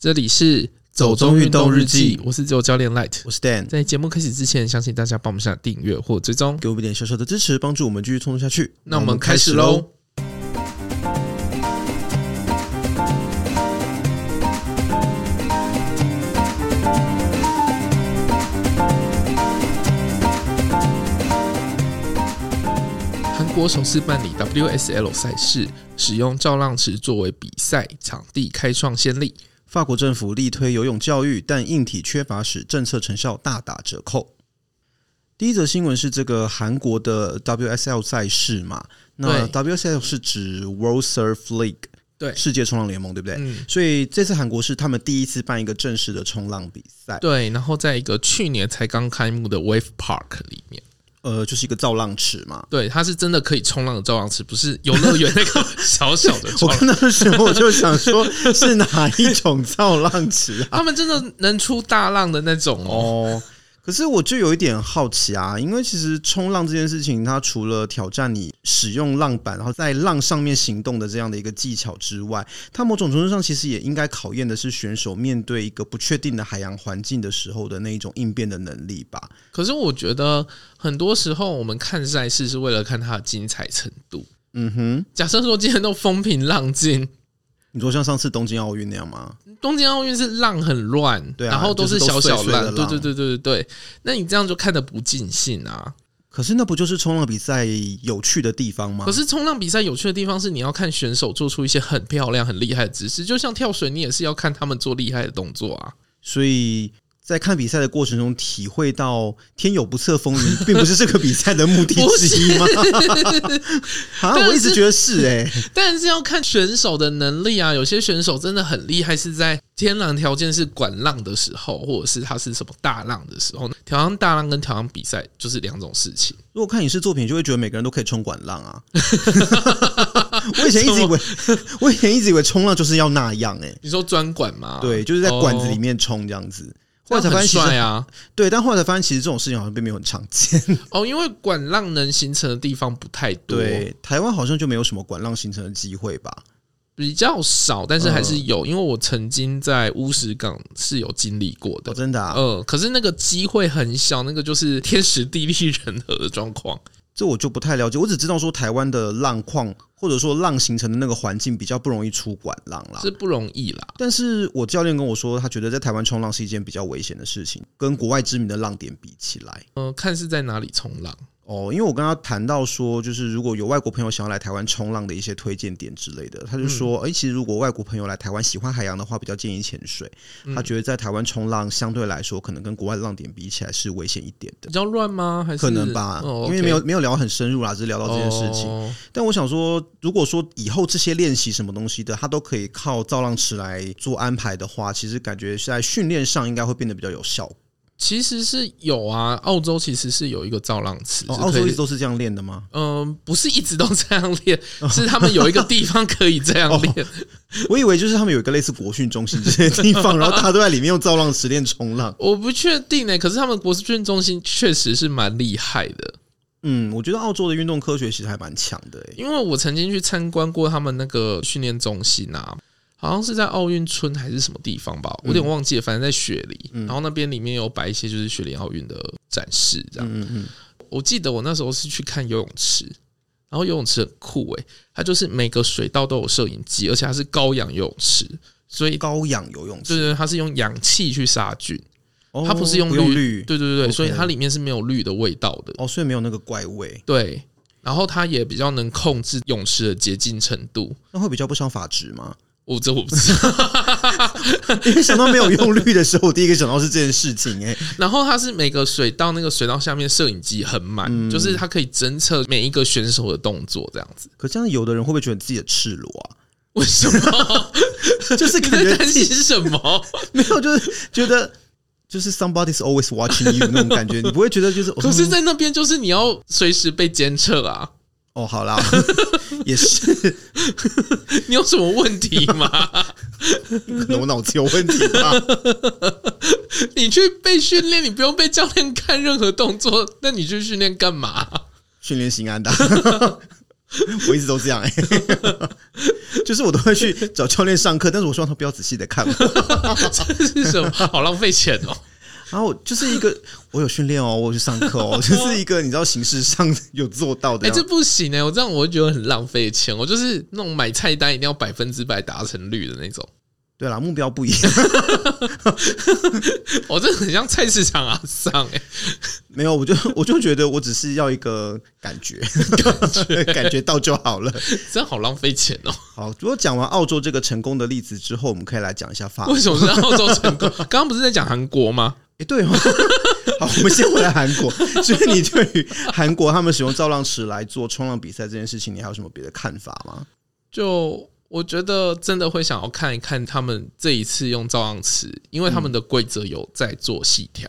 这里是走中运动日记，我是自由教练 Light，我是 Dan。在节目开始之前，相信大家帮我们下订阅或追踪，给我们点小小的支持，帮助我们继续创作下去。那我们开始喽。韩国首次办理 WSL 赛事，使用造浪池作为比赛场地，开创先例。法国政府力推游泳教育，但硬体缺乏使政策成效大打折扣。第一则新闻是这个韩国的 WSL 赛事嘛？那 WSL 是指 World Surf League，对，世界冲浪联盟，对不对？嗯。所以这次韩国是他们第一次办一个正式的冲浪比赛。对，然后在一个去年才刚开幕的 Wave Park 里面。呃，就是一个造浪池嘛，对，它是真的可以冲浪的造浪池，不是游乐园那个 小小的。我看到的时候我就想说，是哪一种造浪池啊？他们真的能出大浪的那种哦。可是我就有一点好奇啊，因为其实冲浪这件事情，它除了挑战你使用浪板，然后在浪上面行动的这样的一个技巧之外，它某种程度上其实也应该考验的是选手面对一个不确定的海洋环境的时候的那一种应变的能力吧。可是我觉得很多时候我们看赛事是为了看它的精彩程度。嗯哼，假设说今天都风平浪静。你说像上次东京奥运那样吗？东京奥运是浪很乱，对啊，然后都是小小浪，对对对对对对。那你这样就看得不尽兴啊。可是那不就是冲浪比赛有趣的地方吗？可是冲浪比赛有趣的地方是你要看选手做出一些很漂亮、很厉害的姿势，就像跳水，你也是要看他们做厉害的动作啊。所以。在看比赛的过程中，体会到天有不测风云，并不是这个比赛的目的之一吗？啊，我一直觉得是哎、欸，但是要看选手的能力啊。有些选手真的很厉害，是在天然条件是管浪的时候，或者是他是什么大浪的时候。调浪大浪跟调浪比赛就是两种事情。如果看影视作品，就会觉得每个人都可以冲管浪啊。我以前一直以为，我以前一直以为冲浪就是要那样哎、欸。你说专管吗？对，就是在管子里面冲这样子。后来才发现，帅啊！对，但后来才发现，其实这种事情好像并没有很常见 哦。因为管浪能形成的地方不太多，对，台湾好像就没有什么管浪形成的机会吧？比较少，但是还是有。因为我曾经在乌石港是有经历过的，真的啊。嗯，可是那个机会很小，那个就是天时地利人和的状况。这我就不太了解，我只知道说台湾的浪况或者说浪形成的那个环境比较不容易出管浪啦，是不容易啦。但是我教练跟我说，他觉得在台湾冲浪是一件比较危险的事情，跟国外知名的浪点比起来，嗯，看是在哪里冲浪。哦，因为我跟他谈到说，就是如果有外国朋友想要来台湾冲浪的一些推荐点之类的，他就说，哎、嗯，其实如果外国朋友来台湾喜欢海洋的话，比较建议潜水。他觉得在台湾冲浪相对来说，可能跟国外的浪点比起来是危险一点的。比较乱吗？还是可能吧？哦 okay、因为没有没有聊很深入啦，只是聊到这件事情。哦、但我想说，如果说以后这些练习什么东西的，他都可以靠造浪池来做安排的话，其实感觉在训练上应该会变得比较有效果。其实是有啊，澳洲其实是有一个造浪池。哦，澳洲一直都是这样练的吗？嗯，不是一直都这样练，是他们有一个地方可以这样练。我以为就是他们有一个类似国训中心这些地方，然后大家都在里面用造浪池练冲浪。我不确定呢、欸，可是他们国训中心确实是蛮厉害的。嗯，我觉得澳洲的运动科学其实还蛮强的、欸，因为我曾经去参观过他们那个训练中心啊。好像是在奥运村还是什么地方吧，我有点忘记了。反正在雪梨，然后那边里面有摆一些就是雪梨奥运的展示，这样。嗯嗯。我记得我那时候是去看游泳池，然后游泳池很酷诶，它就是每个水道都有摄影机，而且它是高氧游泳池，所以高氧游泳池，对对，它是用氧气去杀菌，它不是用氯，对对对，所以它里面是没有氯的味道的。哦，所以没有那个怪味。对，然后它也比较能控制泳池的洁净程度。那会比较不伤发质吗？我这我不知道，因为想到没有用率的时候，我第一个想到是这件事情哎。然后它是每个水道那个水道下面摄影机很满，嗯、就是它可以侦测每一个选手的动作这样子。可这样有的人会不会觉得自己的赤裸啊？为什么？就是感觉担心什么？没有，就是觉得就是 somebody's always watching you 那种感觉，你不会觉得就是？可是，在那边就是你要随时被监测啊。哦，好啦，也是。你有什么问题吗？可能我脑子有问题吧。你去被训练，你不用被教练看任何动作，那你去训练干嘛？训练心安的。我一直都这样哎、欸，就是我都会去找教练上课，但是我希望他不要仔细的看我。这是什么？好浪费钱哦。然后就是一个，我有训练哦，我有去上课哦，就是一个你知道形式上有做到的。哎、欸，这不行哎、欸，我这样我会觉得很浪费钱。我就是那种买菜单一定要百分之百达成率的那种。对啦，目标不一样。我这很像菜市场啊，上哎、欸，没有，我就我就觉得我只是要一个感觉，感觉感觉到就好了。这样好浪费钱哦。好，如果讲完澳洲这个成功的例子之后，我们可以来讲一下法国。为什么是澳洲成功？刚刚不是在讲韩国吗？哎，对哦。好，我们先回来韩国。所以你对于韩国他们使用造浪池来做冲浪比赛这件事情，你还有什么别的看法吗？就。我觉得真的会想要看一看他们这一次用造浪池，因为他们的规则有在做细调。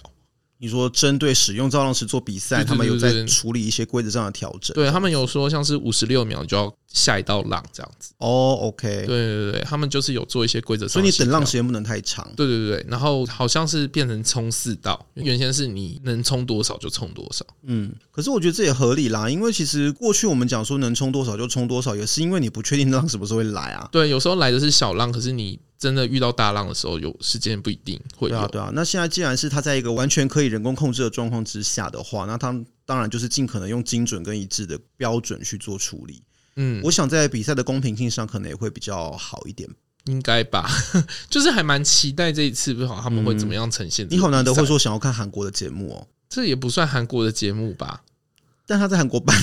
你说针对使用造浪池做比赛，他们有在处理一些规则上的调整。对，他们有说像是五十六秒就要下一道浪这样子。哦，OK，对对对，他们就是有做一些规则，所以你等浪时间不能太长。对对对，然后好像是变成冲四道，原先是你能冲多少就冲多少。嗯，可是我觉得这也合理啦，因为其实过去我们讲说能冲多少就冲多少，也是因为你不确定浪什么时候会来啊。对，有时候来的是小浪，可是你。真的遇到大浪的时候，有时间不一定会有。对啊，对啊。那现在既然是它在一个完全可以人工控制的状况之下的话，那它当然就是尽可能用精准跟一致的标准去做处理。嗯，我想在比赛的公平性上，可能也会比较好一点。应该吧？就是还蛮期待这一次，不知道他们会怎么样呈现。你好难得会说想要看韩国的节目哦，这也不算韩国的节目吧？但他在韩国办，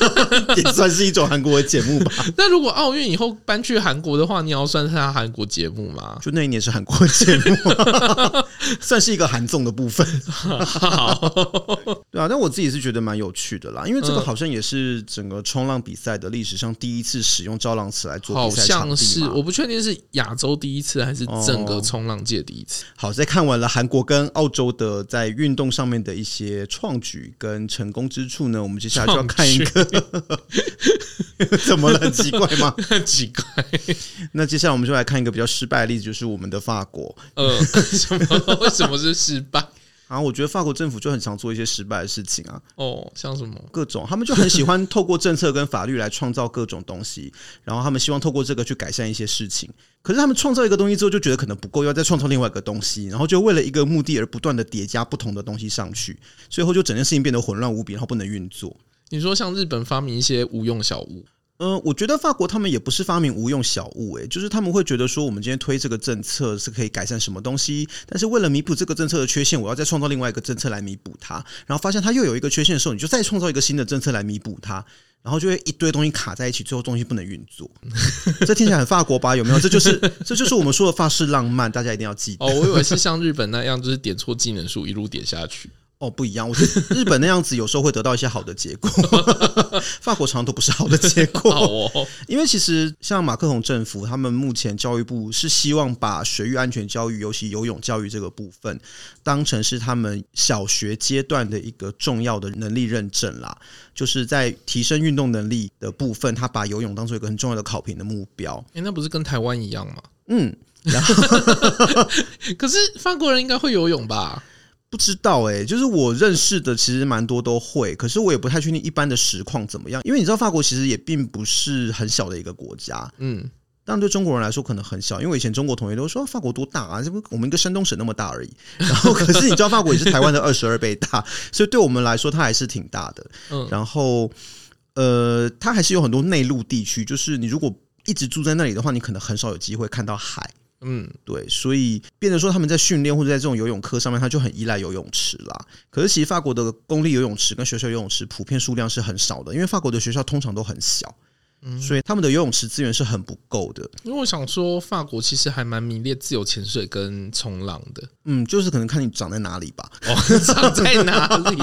也算是一种韩国的节目吧。那如果奥运以后搬去韩国的话，你要算是他韩国节目吗？就那一年是韩国节目，算是一个韩综的部分。好，对啊，但我自己是觉得蛮有趣的啦，因为这个好像也是整个冲浪比赛的历史上第一次使用造浪池来做比赛场地。好像是，我不确定是亚洲第一次还是整个冲浪界第一次。好，在看完了韩国跟澳洲的在运动上面的一些创举跟成功之处呢，我们接下来就要看一个，怎么了？很奇怪吗？很奇怪。那接下来我们就来看一个比较失败的例子，就是我们的法国。呃，什么？为什么是失败？啊，我觉得法国政府就很常做一些失败的事情啊。哦，像什么？各种，他们就很喜欢透过政策跟法律来创造各种东西，然后他们希望透过这个去改善一些事情。可是他们创造一个东西之后，就觉得可能不够，要再创造另外一个东西，然后就为了一个目的而不断的叠加不同的东西上去，最后就整件事情变得混乱无比，然后不能运作。你说像日本发明一些无用小物，嗯、呃，我觉得法国他们也不是发明无用小物，诶，就是他们会觉得说，我们今天推这个政策是可以改善什么东西，但是为了弥补这个政策的缺陷，我要再创造另外一个政策来弥补它，然后发现它又有一个缺陷的时候，你就再创造一个新的政策来弥补它。然后就会一堆东西卡在一起，最后东西不能运作。这听起来很法国吧？有没有？这就是这就是我们说的法式浪漫，大家一定要记得。哦，我以为是像日本那样，就是点错技能树，一路点下去。哦，不一样。我觉得日本那样子有时候会得到一些好的结果，法国常常都不是好的结果。哦，因为其实像马克宏政府，他们目前教育部是希望把水域安全教育，尤其游泳教育这个部分，当成是他们小学阶段的一个重要的能力认证啦。就是在提升运动能力的部分，他把游泳当做一个很重要的考评的目标。哎，那不是跟台湾一样吗？嗯，然后 可是法国人应该会游泳吧？不知道哎、欸，就是我认识的其实蛮多都会，可是我也不太确定一般的实况怎么样，因为你知道法国其实也并不是很小的一个国家，嗯，当然对中国人来说可能很小，因为我以前中国同学都说法国多大啊，这不我们一个山东省那么大而已，然后可是你知道法国也是台湾的二十二倍大，所以对我们来说它还是挺大的，嗯，然后呃，它还是有很多内陆地区，就是你如果一直住在那里的话，你可能很少有机会看到海。嗯，对，所以变得说他们在训练或者在这种游泳课上面，他就很依赖游泳池啦。可是其实法国的公立游泳池跟学校游泳池普遍数量是很少的，因为法国的学校通常都很小。所以他们的游泳池资源是很不够的。因为我想说，法国其实还蛮迷恋自由潜水跟冲浪的。嗯，就是可能看你长在哪里吧。哦，长在哪里？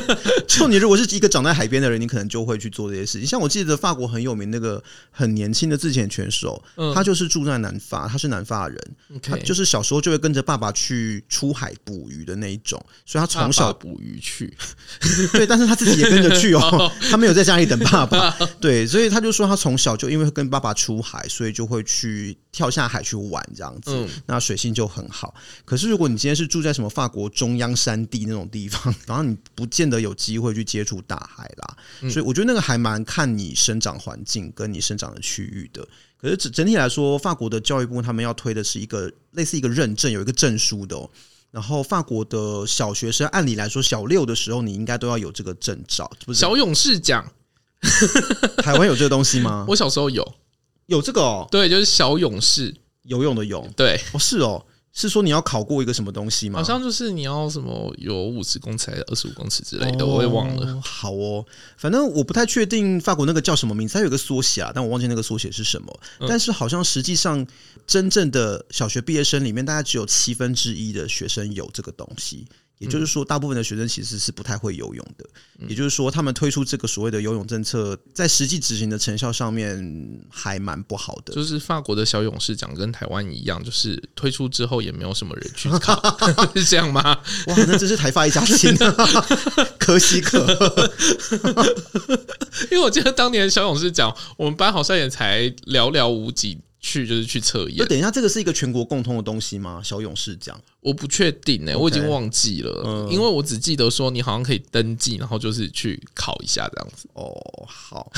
就你如果是一个长在海边的人，你可能就会去做这些事情。像我记得法国很有名那个很年轻的自潜选手，他就是住在南法，他是南法人。他就是小时候就会跟着爸爸去出海捕鱼的那一种，所以他从小捕鱼去。对，但是他自己也跟着去哦，他没有在家里等爸爸。对，所以他就说。说他从小就因为跟爸爸出海，所以就会去跳下海去玩这样子，嗯、那水性就很好。可是如果你今天是住在什么法国中央山地那种地方，然后你不见得有机会去接触大海啦。嗯、所以我觉得那个还蛮看你生长环境跟你生长的区域的。可是整整体来说，法国的教育部他们要推的是一个类似一个认证，有一个证书的哦。然后法国的小学生，按理来说，小六的时候你应该都要有这个证照，是不是？小勇士奖，台湾有这个东西吗？我小时候有，有这个哦。对，就是小勇士，游泳的泳。对，哦，是哦。是说你要考过一个什么东西吗？好像就是你要什么有五十公尺二十五公尺之类的，我也忘了。好哦，反正我不太确定法国那个叫什么名字，它有个缩写啊，但我忘记那个缩写是什么。但是好像实际上真正的小学毕业生里面，大概只有七分之一的学生有这个东西。也就是说，大部分的学生其实是不太会游泳的。也就是说，他们推出这个所谓的游泳政策，在实际执行的成效上面还蛮不好的。就是法国的小勇士奖跟台湾一样，就是推出之后也没有什么人去 考，是这样吗？哇，那真是台发一家亲，可喜可贺。因为我记得当年小勇士奖，我们班好像也才寥寥无几。去就是去测验。那等一下，这个是一个全国共通的东西吗？小勇士奖，我不确定哎、欸，Okay. 我已经忘记了，嗯、因为我只记得说你好像可以登记，然后就是去考一下这样子。哦，好，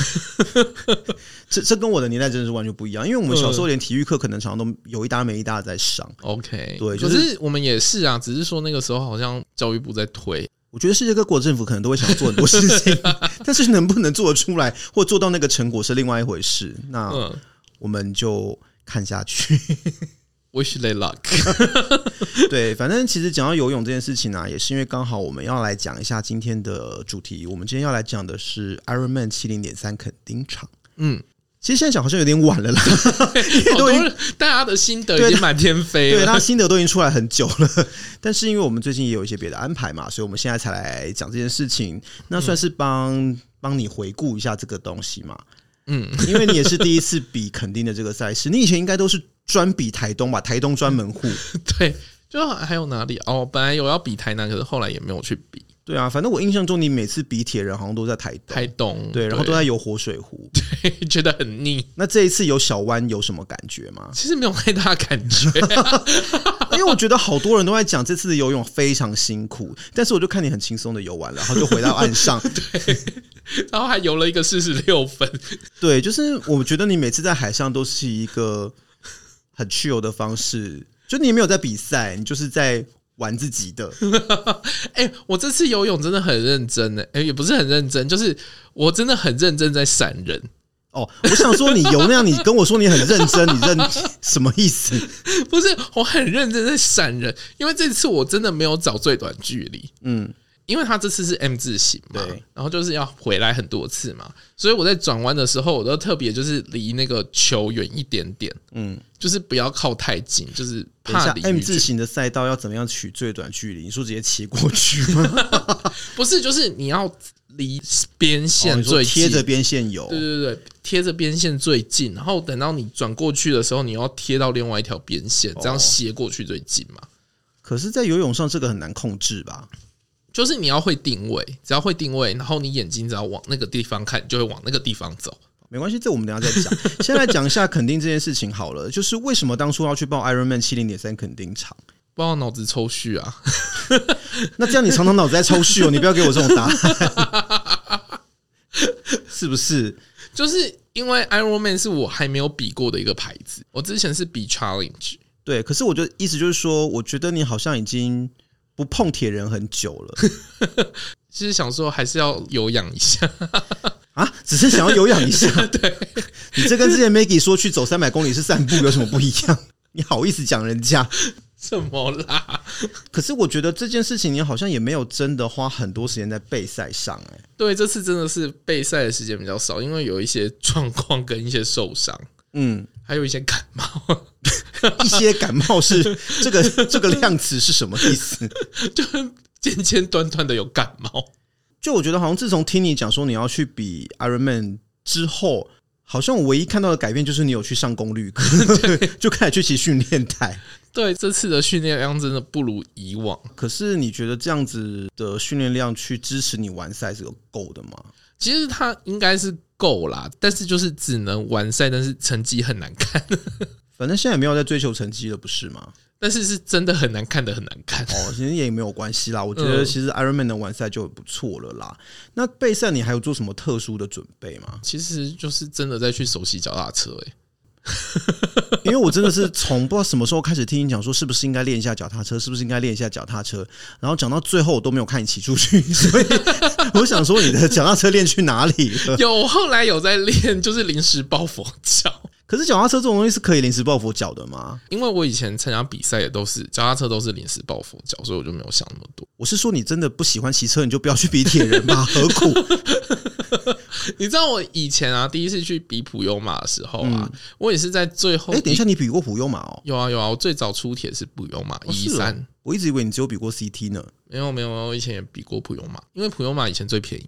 这这跟我的年代真的是完全不一样，因为我们小时候连体育课可能常常都有一搭没一搭在上。OK，对，就是、可是我们也是啊，只是说那个时候好像教育部在推。我觉得世界各国政府可能都会想做很多事情，但是能不能做得出来或做到那个成果是另外一回事。那。嗯我们就看下去，Wish they luck。对，反正其实讲到游泳这件事情呢、啊，也是因为刚好我们要来讲一下今天的主题。我们今天要来讲的是 Ironman 七零点三垦丁场。嗯，其实现在讲好像有点晚了啦，都已经大家的心得已经满天飞了，对，大家心得都已经出来很久了。但是因为我们最近也有一些别的安排嘛，所以我们现在才来讲这件事情。那算是帮帮你回顾一下这个东西嘛。嗯，因为你也是第一次比垦丁的这个赛事，你以前应该都是专比台东吧？台东专门户，对，就还有哪里哦？本来有要比台南，可是后来也没有去比。对啊，反正我印象中你每次比铁人好像都在台东，台东对，然后都在游活水湖，对，觉得很腻。那这一次游小湾有什么感觉吗？其实没有太大感觉，因为我觉得好多人都在讲这次的游泳非常辛苦，但是我就看你很轻松的游完了，然后就回到岸上，对，然后还游了一个四十六分，对，就是我觉得你每次在海上都是一个很 chill 的方式，就你没有在比赛，你就是在。玩自己的，哎、欸，我这次游泳真的很认真哎，哎，也不是很认真，就是我真的很认真在闪人哦。我想说你游那样，你跟我说你很认真，你认什么意思？不是，我很认真在闪人，因为这次我真的没有找最短距离，嗯。因为他这次是 M 字形嘛，然后就是要回来很多次嘛，所以我在转弯的时候，我都特别就是离那个球远一点点，嗯，就是不要靠太近，就是怕离 M 字形的赛道要怎么样取最短距离？你说直接骑过去吗？不是，就是你要离边线最贴着边线游，对对对，贴着边线最近，然后等到你转过去的时候，你要贴到另外一条边线，这样斜过去最近嘛。可是，在游泳上这个很难控制吧？就是你要会定位，只要会定位，然后你眼睛只要往那个地方看，就会往那个地方走。没关系，这我们等下再讲。先来讲一下肯定这件事情好了，就是为什么当初要去报 Ironman 七零点三垦丁场？不知道脑子抽蓄啊？那这样你常常脑子在抽蓄哦，你不要给我这种答案，是不是？就是因为 Ironman 是我还没有比过的一个牌子，我之前是比 Challenge，对。可是我就意思就是说，我觉得你好像已经。不碰铁人很久了，其实想说还是要有氧一下啊，只是想要有氧一下。对，你这跟之前 Maggie 说去走三百公里是散步有什么不一样？你好意思讲人家怎么啦？可是我觉得这件事情你好像也没有真的花很多时间在备赛上哎。对，这次真的是备赛的时间比较少，因为有一些状况跟一些受伤。嗯，还有一些感冒，一些感冒是 这个这个量词是什么意思？就简简短短的有感冒。就我觉得好像自从听你讲说你要去比 Ironman 之后，好像我唯一看到的改变就是你有去上功率课，对，就开始去骑训练台。对，这次的训练量真的不如以往。可是你觉得这样子的训练量去支持你完赛是有够的吗？其实他应该是够啦，但是就是只能完赛，但是成绩很难看。反正现在也没有在追求成绩了，不是吗？但是是真的很难看的，很难看哦。其实也没有关系啦，我觉得其实 Ironman 的完赛就很不错了啦。嗯、那备赛你还有做什么特殊的准备吗？其实就是真的在去熟悉脚踏车诶、欸。因为我真的是从不知道什么时候开始听你讲说，是不是应该练一下脚踏车，是不是应该练一下脚踏车，然后讲到最后我都没有看你骑出去，所以我想说你的脚踏车练去哪里了？有后来有在练，就是临时抱佛脚。可是脚踏车这种东西是可以临时抱佛脚的吗？因为我以前参加比赛也都是脚踏车都是临时抱佛脚，所以我就没有想那么多。我是说，你真的不喜欢骑车，你就不要去比铁人吧，何苦？你知道我以前啊，第一次去比普悠马的时候啊，嗯、我也是在最后。哎、欸，等一下，你比过普悠马哦？有啊有啊，我最早出铁是普悠马一三。我一直以为你只有比过 CT 呢。没有没有，我以前也比过普悠马，因为普悠马以前最便宜。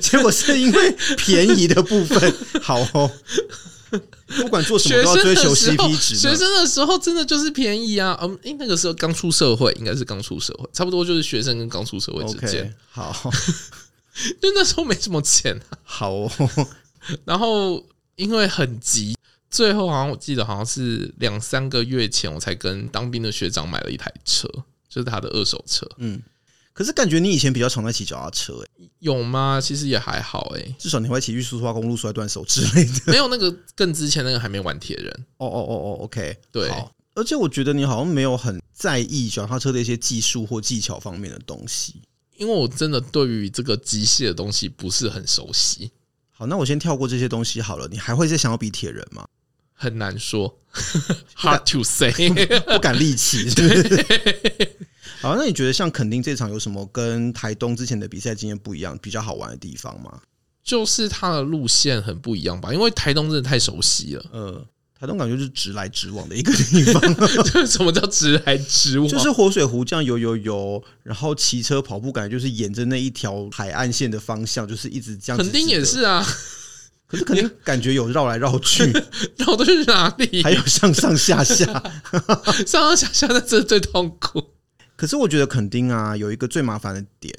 结果是因为便宜的部分好哦，不管做什么都要追求 CP 值。学生的时候真的就是便宜啊，嗯，诶，那个时候刚出社会，应该是刚出社会，差不多就是学生跟刚出社会之间。Okay, 好，就那时候没什么钱啊。好哦，然后因为很急，最后好像我记得好像是两三个月前，我才跟当兵的学长买了一台车，就是他的二手车。嗯。可是感觉你以前比较常在骑脚踏车，欸，诶，有吗？其实也还好，欸，诶，至少你会骑去苏花公路摔断手之类的。没有那个更之前那个还没玩铁人。哦哦哦哦，OK，对。而且我觉得你好像没有很在意脚踏车的一些技术或技巧方面的东西，因为我真的对于这个机械的东西不是很熟悉。好，那我先跳过这些东西好了。你还会再想要比铁人吗？很难说，Hard to say，不敢力气，是不是？好，那你觉得像垦丁这场有什么跟台东之前的比赛经验不一样、比较好玩的地方吗？就是它的路线很不一样吧，因为台东真的太熟悉了。嗯，台东感觉就是直来直往的一个地方。什么叫直来直往？就是活水湖这样游游游，然后骑车跑步，感觉就是沿着那一条海岸线的方向，就是一直这样。肯定也是啊，可是肯定感觉有绕来绕去，绕的是哪里？还有上上下下，上上下下，那真的最痛苦。可是我觉得垦丁啊，有一个最麻烦的点，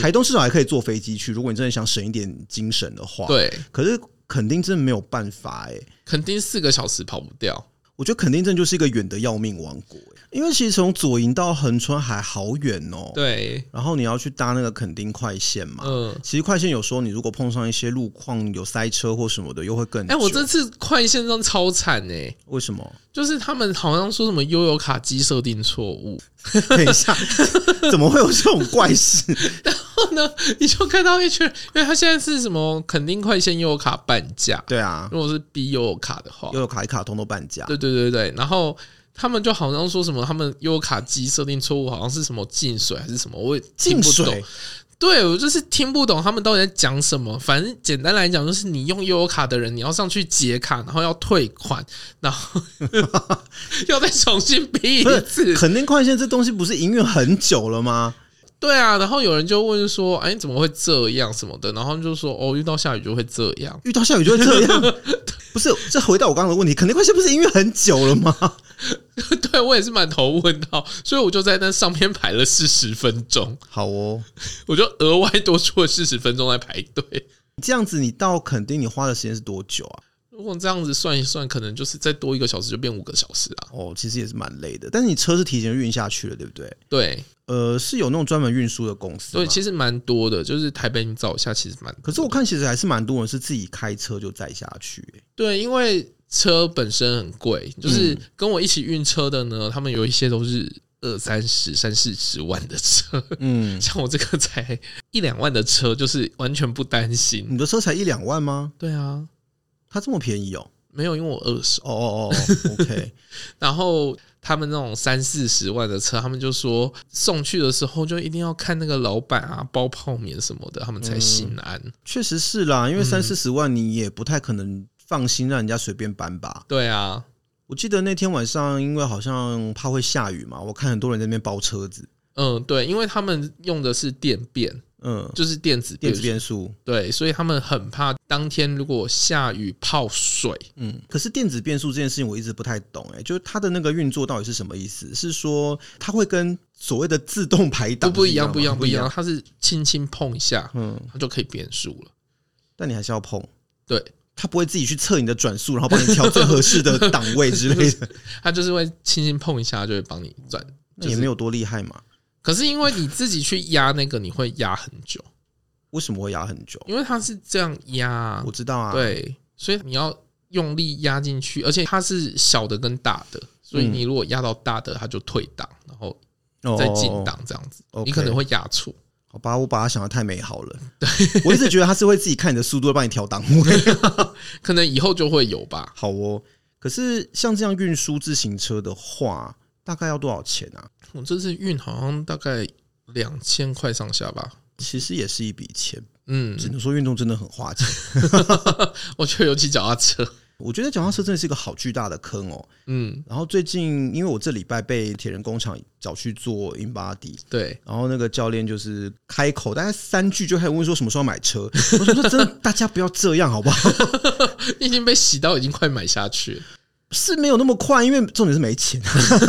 台东至少还可以坐飞机去。如果你真的想省一点精神的话，对。可是垦丁真的没有办法哎、欸，垦丁四个小时跑不掉。我觉得垦丁镇就是一个远的要命王国、欸，因为其实从左营到恒春还好远哦、喔。对，然后你要去搭那个垦丁快线嘛。嗯，其实快线有时候你如果碰上一些路况有塞车或什么的，又会更……哎、欸，我这次快线上超惨哎、欸，为什么？就是他们好像说什么悠游卡机设定错误。等一下，怎么会有这种怪事？然后呢，你就看到一群，因为他现在是什么肯定快线悠游卡半价。对啊，如果是 B 悠游卡的话，悠游卡一卡通都半价。对对对对，然后他们就好像说什么，他们悠游卡机设定错误，好像是什么进水还是什么，我也听不懂。对，我就是听不懂他们到底在讲什么。反正简单来讲，就是你用悠游卡的人，你要上去解卡，然后要退款，然后 要再重新比一次。肯定快线这东西不是营运很久了吗？对啊，然后有人就问说：“哎，怎么会这样什么的？”然后就说：“哦，遇到下雨就会这样，遇到下雨就会这样。”不是，这回到我刚刚的问题，肯定快线不是因为很久了吗？对，我也是满头问号，所以我就在那上面排了四十分钟。好哦，我就额外多出了四十分钟来排队。这样子，你到垦丁你花的时间是多久啊？如果这样子算一算，可能就是再多一个小时就变五个小时啊。哦，其实也是蛮累的。但是你车是提前运下去了，对不对？对。呃，是有那种专门运输的公司，对，其实蛮多的，就是台北你找一下，其实蛮。可是我看其实还是蛮多人是自己开车就载下去，欸。对，因为车本身很贵，就是跟我一起运车的呢，他们有一些都是二三十、三四十万的车，嗯，像我这个才一两万的车，就是完全不担心。你的车才一两万吗？对啊，它这么便宜哦？没有，因为我二手。哦哦哦，OK，然后。他们那种三四十万的车，他们就说送去的时候就一定要看那个老板啊，包泡面什么的，他们才心安。嗯，确实是啦，因为三四十万你也不太可能放心让人家随便搬吧？对啊，我记得那天晚上，因为好像怕会下雨嘛，我看很多人在那边包车子。嗯，对，因为他们用的是电变，嗯，就是电子电子变速，对，所以他们很怕当天如果下雨泡水。嗯，可是电子变速这件事情我一直不太懂，欸，哎，就是它的那个运作到底是什么意思？是说它会跟所谓的自动排档不一样？不一样，不一样，它是轻轻碰一下，嗯，它就可以变速了。但你还是要碰，对，它不会自己去测你的转速，然后帮你调最合适的档位之类的，它就是会轻轻碰一下就会帮你转，那也没有多厉害嘛。可是因为你自己去压那个，你会压很久。为什么会压很久？因为它是这样压，我知道啊。对，所以你要用力压进去，而且它是小的跟大的，所以你如果压到大的，它就退档，然后再进档这样子，你可能会压错。好吧，我把它想得太美好了。对，我一直觉得它是会自己看你的速度，帮你调档位，可能以后就会有吧。好哦，可是像这样运输自行车的话。大概要多少钱啊？我这次运好像大概两千块上下吧，其实也是一笔钱。嗯，只能说运动真的很花钱。我觉得尤其脚踏车，我觉得脚踏车真的是一个好巨大的坑哦。嗯，然后最近因为我这礼拜被铁人工厂找去做 InBody，对，然后那个教练就是开口大概三句就开始问说什么时候买车。我说真的，大家不要这样好不好？你 已经被洗到已经快买下去了。是没有那么快，因为重点是没钱。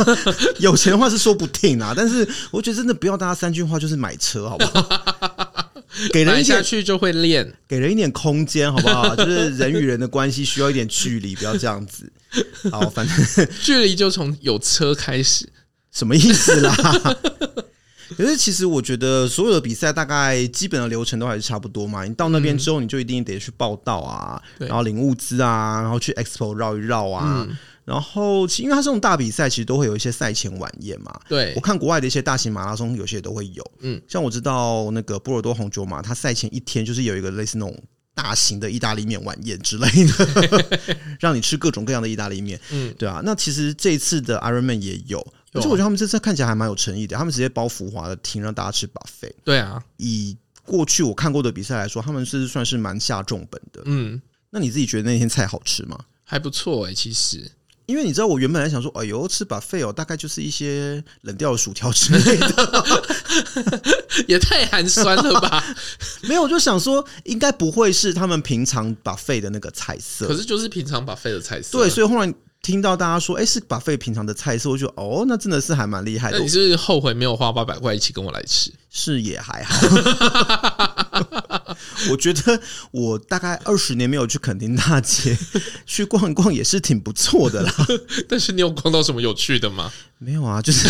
有钱的话是说不定啊，但是我觉得真的不要大家三句话就是买车，好不好？给人下去就会练，给人一点空间，好不好？就是人与人的关系需要一点距离，不要这样子。好，反正距离就从有车开始，什么意思啦？可是其实我觉得所有的比赛大概基本的流程都还是差不多嘛。你到那边之后，你就一定得去报到啊，然后领物资啊，然后去 Expo 绕一绕啊。然后，因为它这种大比赛，其实都会有一些赛前晚宴嘛。对，我看国外的一些大型马拉松，有些都会有。嗯，像我知道那个波尔多红酒嘛，它赛前一天就是有一个类似那种大型的意大利面晚宴之类的，让你吃各种各样的意大利面。嗯，对啊。那其实这一次的 Ironman 也有。而且我觉得他们这次看起来还蛮有诚意的，他们直接包浮华的厅让大家吃 buffet。对啊，以过去我看过的比赛来说，他们是算是蛮下重本的。嗯，那你自己觉得那天菜好吃吗？还不错哎、欸，其实，因为你知道我原本来想说，哎呦，吃 buffet 哦，大概就是一些冷掉的薯条之类的，也太寒酸了吧？没有，我就想说应该不会是他们平常 buffet 的那个菜色，可是就是平常 buffet 的菜色。对，所以后来。听到大家说，哎、欸，是 buffet 平常的菜色，我就哦，那真的是还蛮厉害的。你是后悔没有花八百块一起跟我来吃？是也还好。我觉得我大概二十年没有去垦丁大街去逛一逛，也是挺不错的啦。但是你有逛到什么有趣的吗？没有啊，就是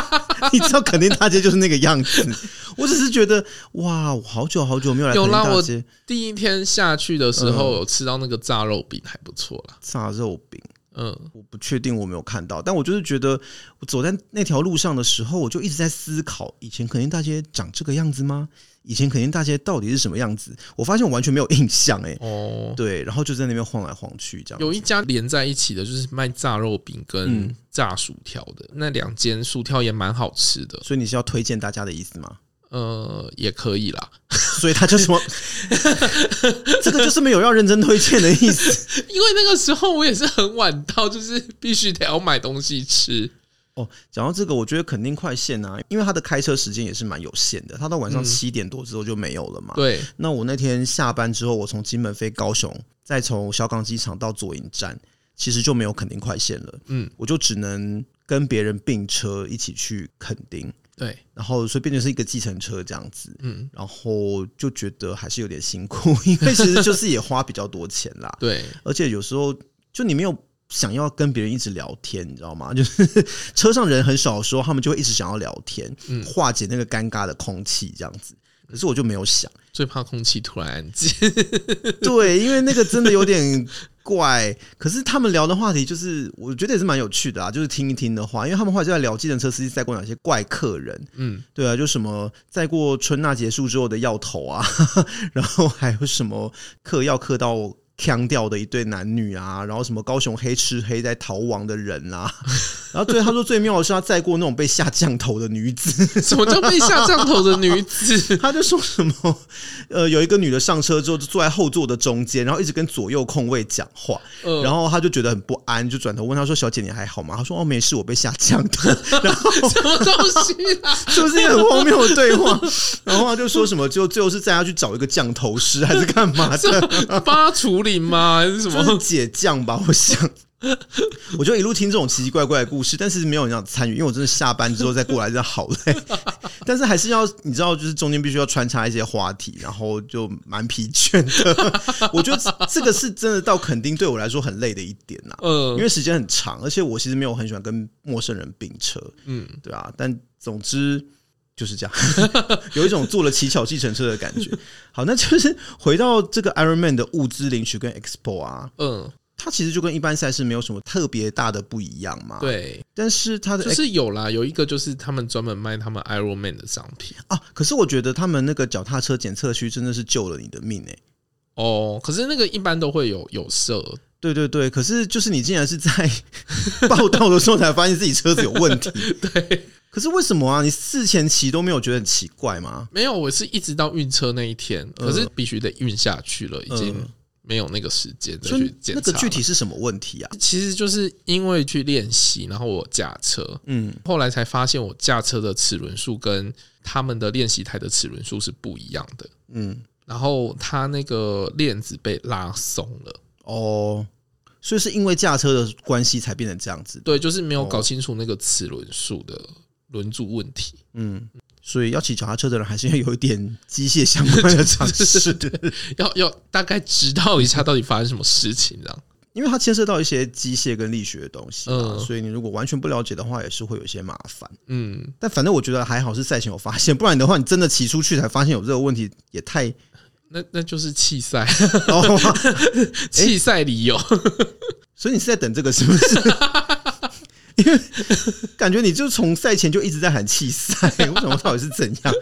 你知道垦丁大街就是那个样子。我只是觉得哇，我好久好久没有来垦丁大街。有啦，我第一天下去的时候有吃到那个炸肉饼，还不错啦。炸肉饼。嗯，我不确定，我没有看到，但我就是觉得，我走在那条路上的时候，我就一直在思考，以前肯定大街长这个样子吗？以前肯定大街到底是什么样子？我发现我完全没有印象，哎，哦，对，然后就在那边晃来晃去，这样。有一家连在一起的，就是卖炸肉饼跟炸薯条的，嗯、那两间薯条也蛮好吃的，所以你是要推荐大家的意思吗？呃，也可以啦，所以他就说，这个就是没有要认真推荐的意思。因为那个时候我也是很晚到，就是必须得要买东西吃。哦，讲到这个，我觉得肯定快线啊，因为他的开车时间也是蛮有限的，他到晚上七点多之后就没有了嘛。嗯、对，那我那天下班之后，我从金门飞高雄，再从小港机场到左营站，其实就没有肯定快线了。嗯，我就只能跟别人并车一起去垦丁。对，然后所以变成是一个计程车这样子，嗯，然后就觉得还是有点辛苦，因为其实就是也花比较多钱啦，对，而且有时候就你没有想要跟别人一直聊天，你知道吗？就是车上人很少的时候，他们就会一直想要聊天，嗯，化解那个尴尬的空气这样子。可是我就没有想，最怕空气突然安静，对，因为那个真的有点。怪，可是他们聊的话题就是，我觉得也是蛮有趣的啊，就是听一听的话，因为他们后来就在聊计程车司机载过哪些怪客人，嗯，对啊，就什么载过春娜结束之后的药头啊，然后还有什么嗑药嗑到呛掉的一对男女啊，然后什么高雄黑吃黑在逃亡的人啊，然后最他说最妙的是他载过那种被下降头的女子。什么叫被下降头的女子？他就说什么呃，有一个女的上车之后就坐在后座的中间，然后一直跟左右空位讲话，呃、然后他就觉得很不安，就转头问他说：“小姐你还好吗？”他说：“哦，没事，我被下降的。”然后什么东西啊？是不是一个很荒谬的对话？然后他就说什么，就最后是载他去找一个降头师还是干嘛的？帮他处理吗？还是什么？解降吧，我想。我就一路听这种奇奇怪怪的故事，但是没有人要参与，因为我真的下班之后再过来真的好累。但是还是要你知道，就是中间必须要穿插一些话题，然后就蛮疲倦的。我觉得这个是真的到垦丁对我来说很累的一点呐，嗯，因为时间很长，而且我其实没有很喜欢跟陌生人并车，嗯，对啊。但总之就是这样，有一种坐了乞巧计程车的感觉。好，那就是回到这个 Ironman 的物资领取跟 Expo 啊，嗯。它其实就跟一般赛事没有什么特别大的不一样嘛。对，但是它的就是有啦，有一个就是他们专门卖他们 Ironman 的商品啊。可是我觉得他们那个脚踏车检测区真的是救了你的命哎、欸。哦，可是那个一般都会有有色。对对对，可是就是你竟然是在 报道的时候才发现自己车子有问题。对，可是为什么啊？你事前骑都没有觉得很奇怪吗？没有，我是一直到运车那一天，可是必须得运下去了，已经。呃没有那个时间再去检查。那个具体是什么问题啊？其实就是因为去练习，然后我驾车，嗯，后来才发现我驾车的齿轮数跟他们的练习台的齿轮数是不一样的，嗯，然后他那个链子被拉松了，哦，所以是因为驾车的关系才变成这样子。对，就是没有搞清楚那个齿轮数的轮组问题，嗯。所以要骑脚踏车的人还是要有一点机械相关的常识的，要要大概知道一下到底发生什么事情这样，因为它牵涉到一些机械跟力学的东西，嗯，所以你如果完全不了解的话，也是会有一些麻烦，嗯。但反正我觉得还好是赛前有发现，不然的话，你真的骑出去才发现有这个问题，也太那那就是弃赛，弃赛理由。所以你是在等这个是不是？因为感觉你就从赛前就一直在喊弃赛，为什么到底是怎样？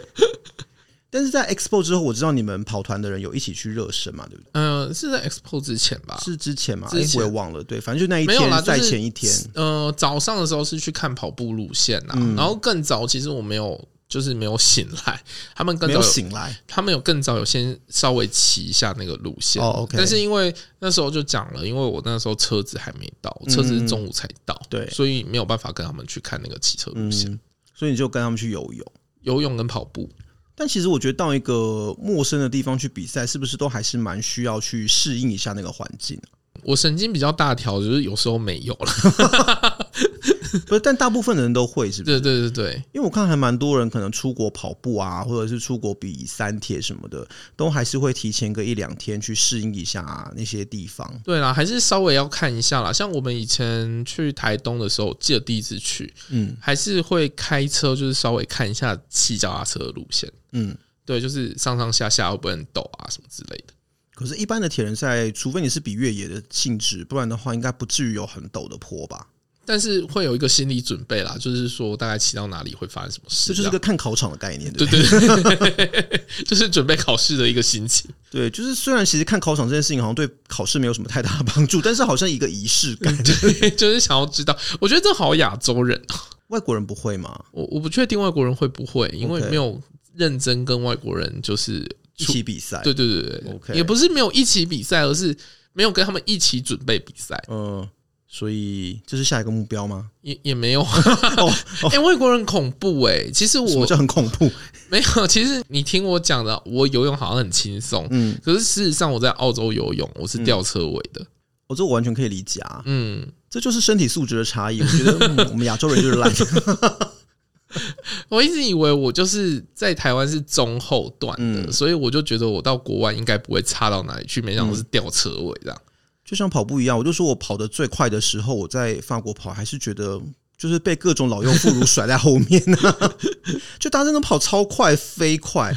但是在 Expo 之后，我知道你们跑团的人有一起去热身嘛，对不对？嗯、呃，是在 Expo 之前吧？是之前嘛？我也忘了。对，反正就那一天赛、就是、前一天。呃，早上的时候是去看跑步路线啊，嗯、然后更早其实我没有。就是没有醒来，他们更早醒来，他们有更早有先稍微骑一下那个路线。哦，OK。但是因为那时候就讲了，因为我那时候车子还没到，车子是中午才到，嗯、对，所以没有办法跟他们去看那个骑车路线，嗯，所以你就跟他们去游泳、游泳跟跑步。但其实我觉得到一个陌生的地方去比赛，是不是都还是蛮需要去适应一下那个环境？我神经比较大条，就是有时候没有了。不是，但大部分的人都会，是不是？对对对对，因为我看还蛮多人可能出国跑步啊，或者是出国比三铁什么的，都还是会提前个一两天去适应一下那些地方。对啦，还是稍微要看一下啦。像我们以前去台东的时候，记得第一次去，嗯，还是会开车，就是稍微看一下骑脚踏车的路线。嗯，对，就是上上下下会不会很陡啊，什么之类的。可是，一般的铁人赛，除非你是比越野的性质，不然的话，应该不至于有很陡的坡吧？但是会有一个心理准备啦，就是说大概骑到哪里会发生什么事，这就是一个看考场的概念，对对对，就是准备考试的一个心情。对，就是虽然其实看考场这件事情好像对考试没有什么太大的帮助，但是好像一个仪式感，对，就是想要知道。我觉得这好亚洲人，外国人不会吗？我我不确定外国人会不会，因为没有认真跟外国人就是。一起比赛，对对对对，OK，也不是没有一起比赛，而是没有跟他们一起准备比赛。嗯，所以这是下一个目标吗？也也没有。哦，哎，外国人恐怖哎，其实我什么叫很恐怖？没有，其实你听我讲的，我游泳好像很轻松，嗯，可是事实上我在澳洲游泳，我是吊车尾的。我这我完全可以理解啊，嗯，这就是身体素质的差异。我觉得 我们亚洲人就是烂。我一直以为我就是在台湾是中后段的，嗯、所以我就觉得我到国外应该不会差到哪里去。没想到是吊车尾这样，就像跑步一样，我就说我跑得最快的时候，我在法国跑还是觉得。就是被各种老幼妇孺甩在后面呢，就大家真的跑超快，飞快。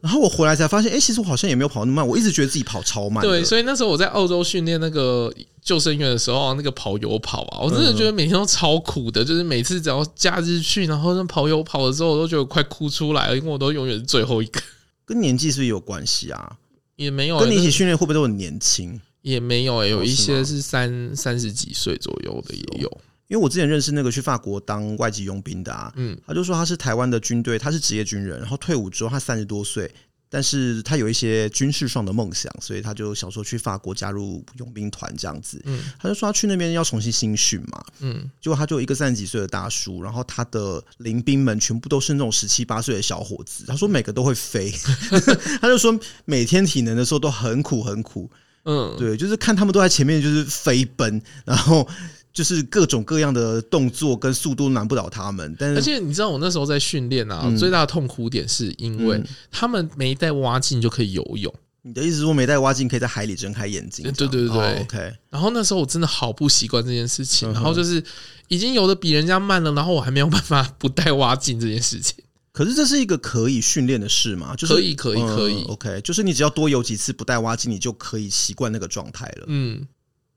然后我回来才发现，哎，其实我好像也没有跑那么慢。我一直觉得自己跑超慢。对，所以那时候我在澳洲训练那个救生员的时候，那个跑友跑啊，我真的觉得每天都超苦的。就是每次只要假日去，然后那跑友跑的时候，我都觉得快哭出来了，因为我都永远是最后一个。跟年纪是不是有关系啊？也没有，跟你一起训练会不会都很年轻？也没有，有一些是三三十几岁左右的也有。因为我之前认识那个去法国当外籍佣兵的啊，嗯，他就说他是台湾的军队，他是职业军人，然后退伍之后他三十多岁。但是他有一些军事上的梦想，所以他就想说去法国加入佣兵团这样子。嗯，他就说他去那边要重新新训嘛。嗯，结果他就一个三十几岁的大叔，然后他的邻兵们全部都是那种十七八岁的小伙子。他说每个都会飞，他就说每天体能的时候都很苦很苦。嗯，对，就是看他们都在前面就是飞奔，然后。就是各种各样的动作跟速度难不倒他们，但是而且你知道我那时候在训练啊，嗯、最大的痛苦点是因为他们没带蛙镜就可以游泳。你的意思是说没带蛙镜可以在海里睁开眼睛？对对对 OK。然后那时候我真的好不习惯这件事情，然后就是已经游的比人家慢了，然后我还没有办法 不带蛙镜这件事情。可是这是一个可以训练的事吗？就是可以可以可以、嗯、OK，就是你只要多游几次不带蛙镜，你就可以习惯那个状态了。嗯。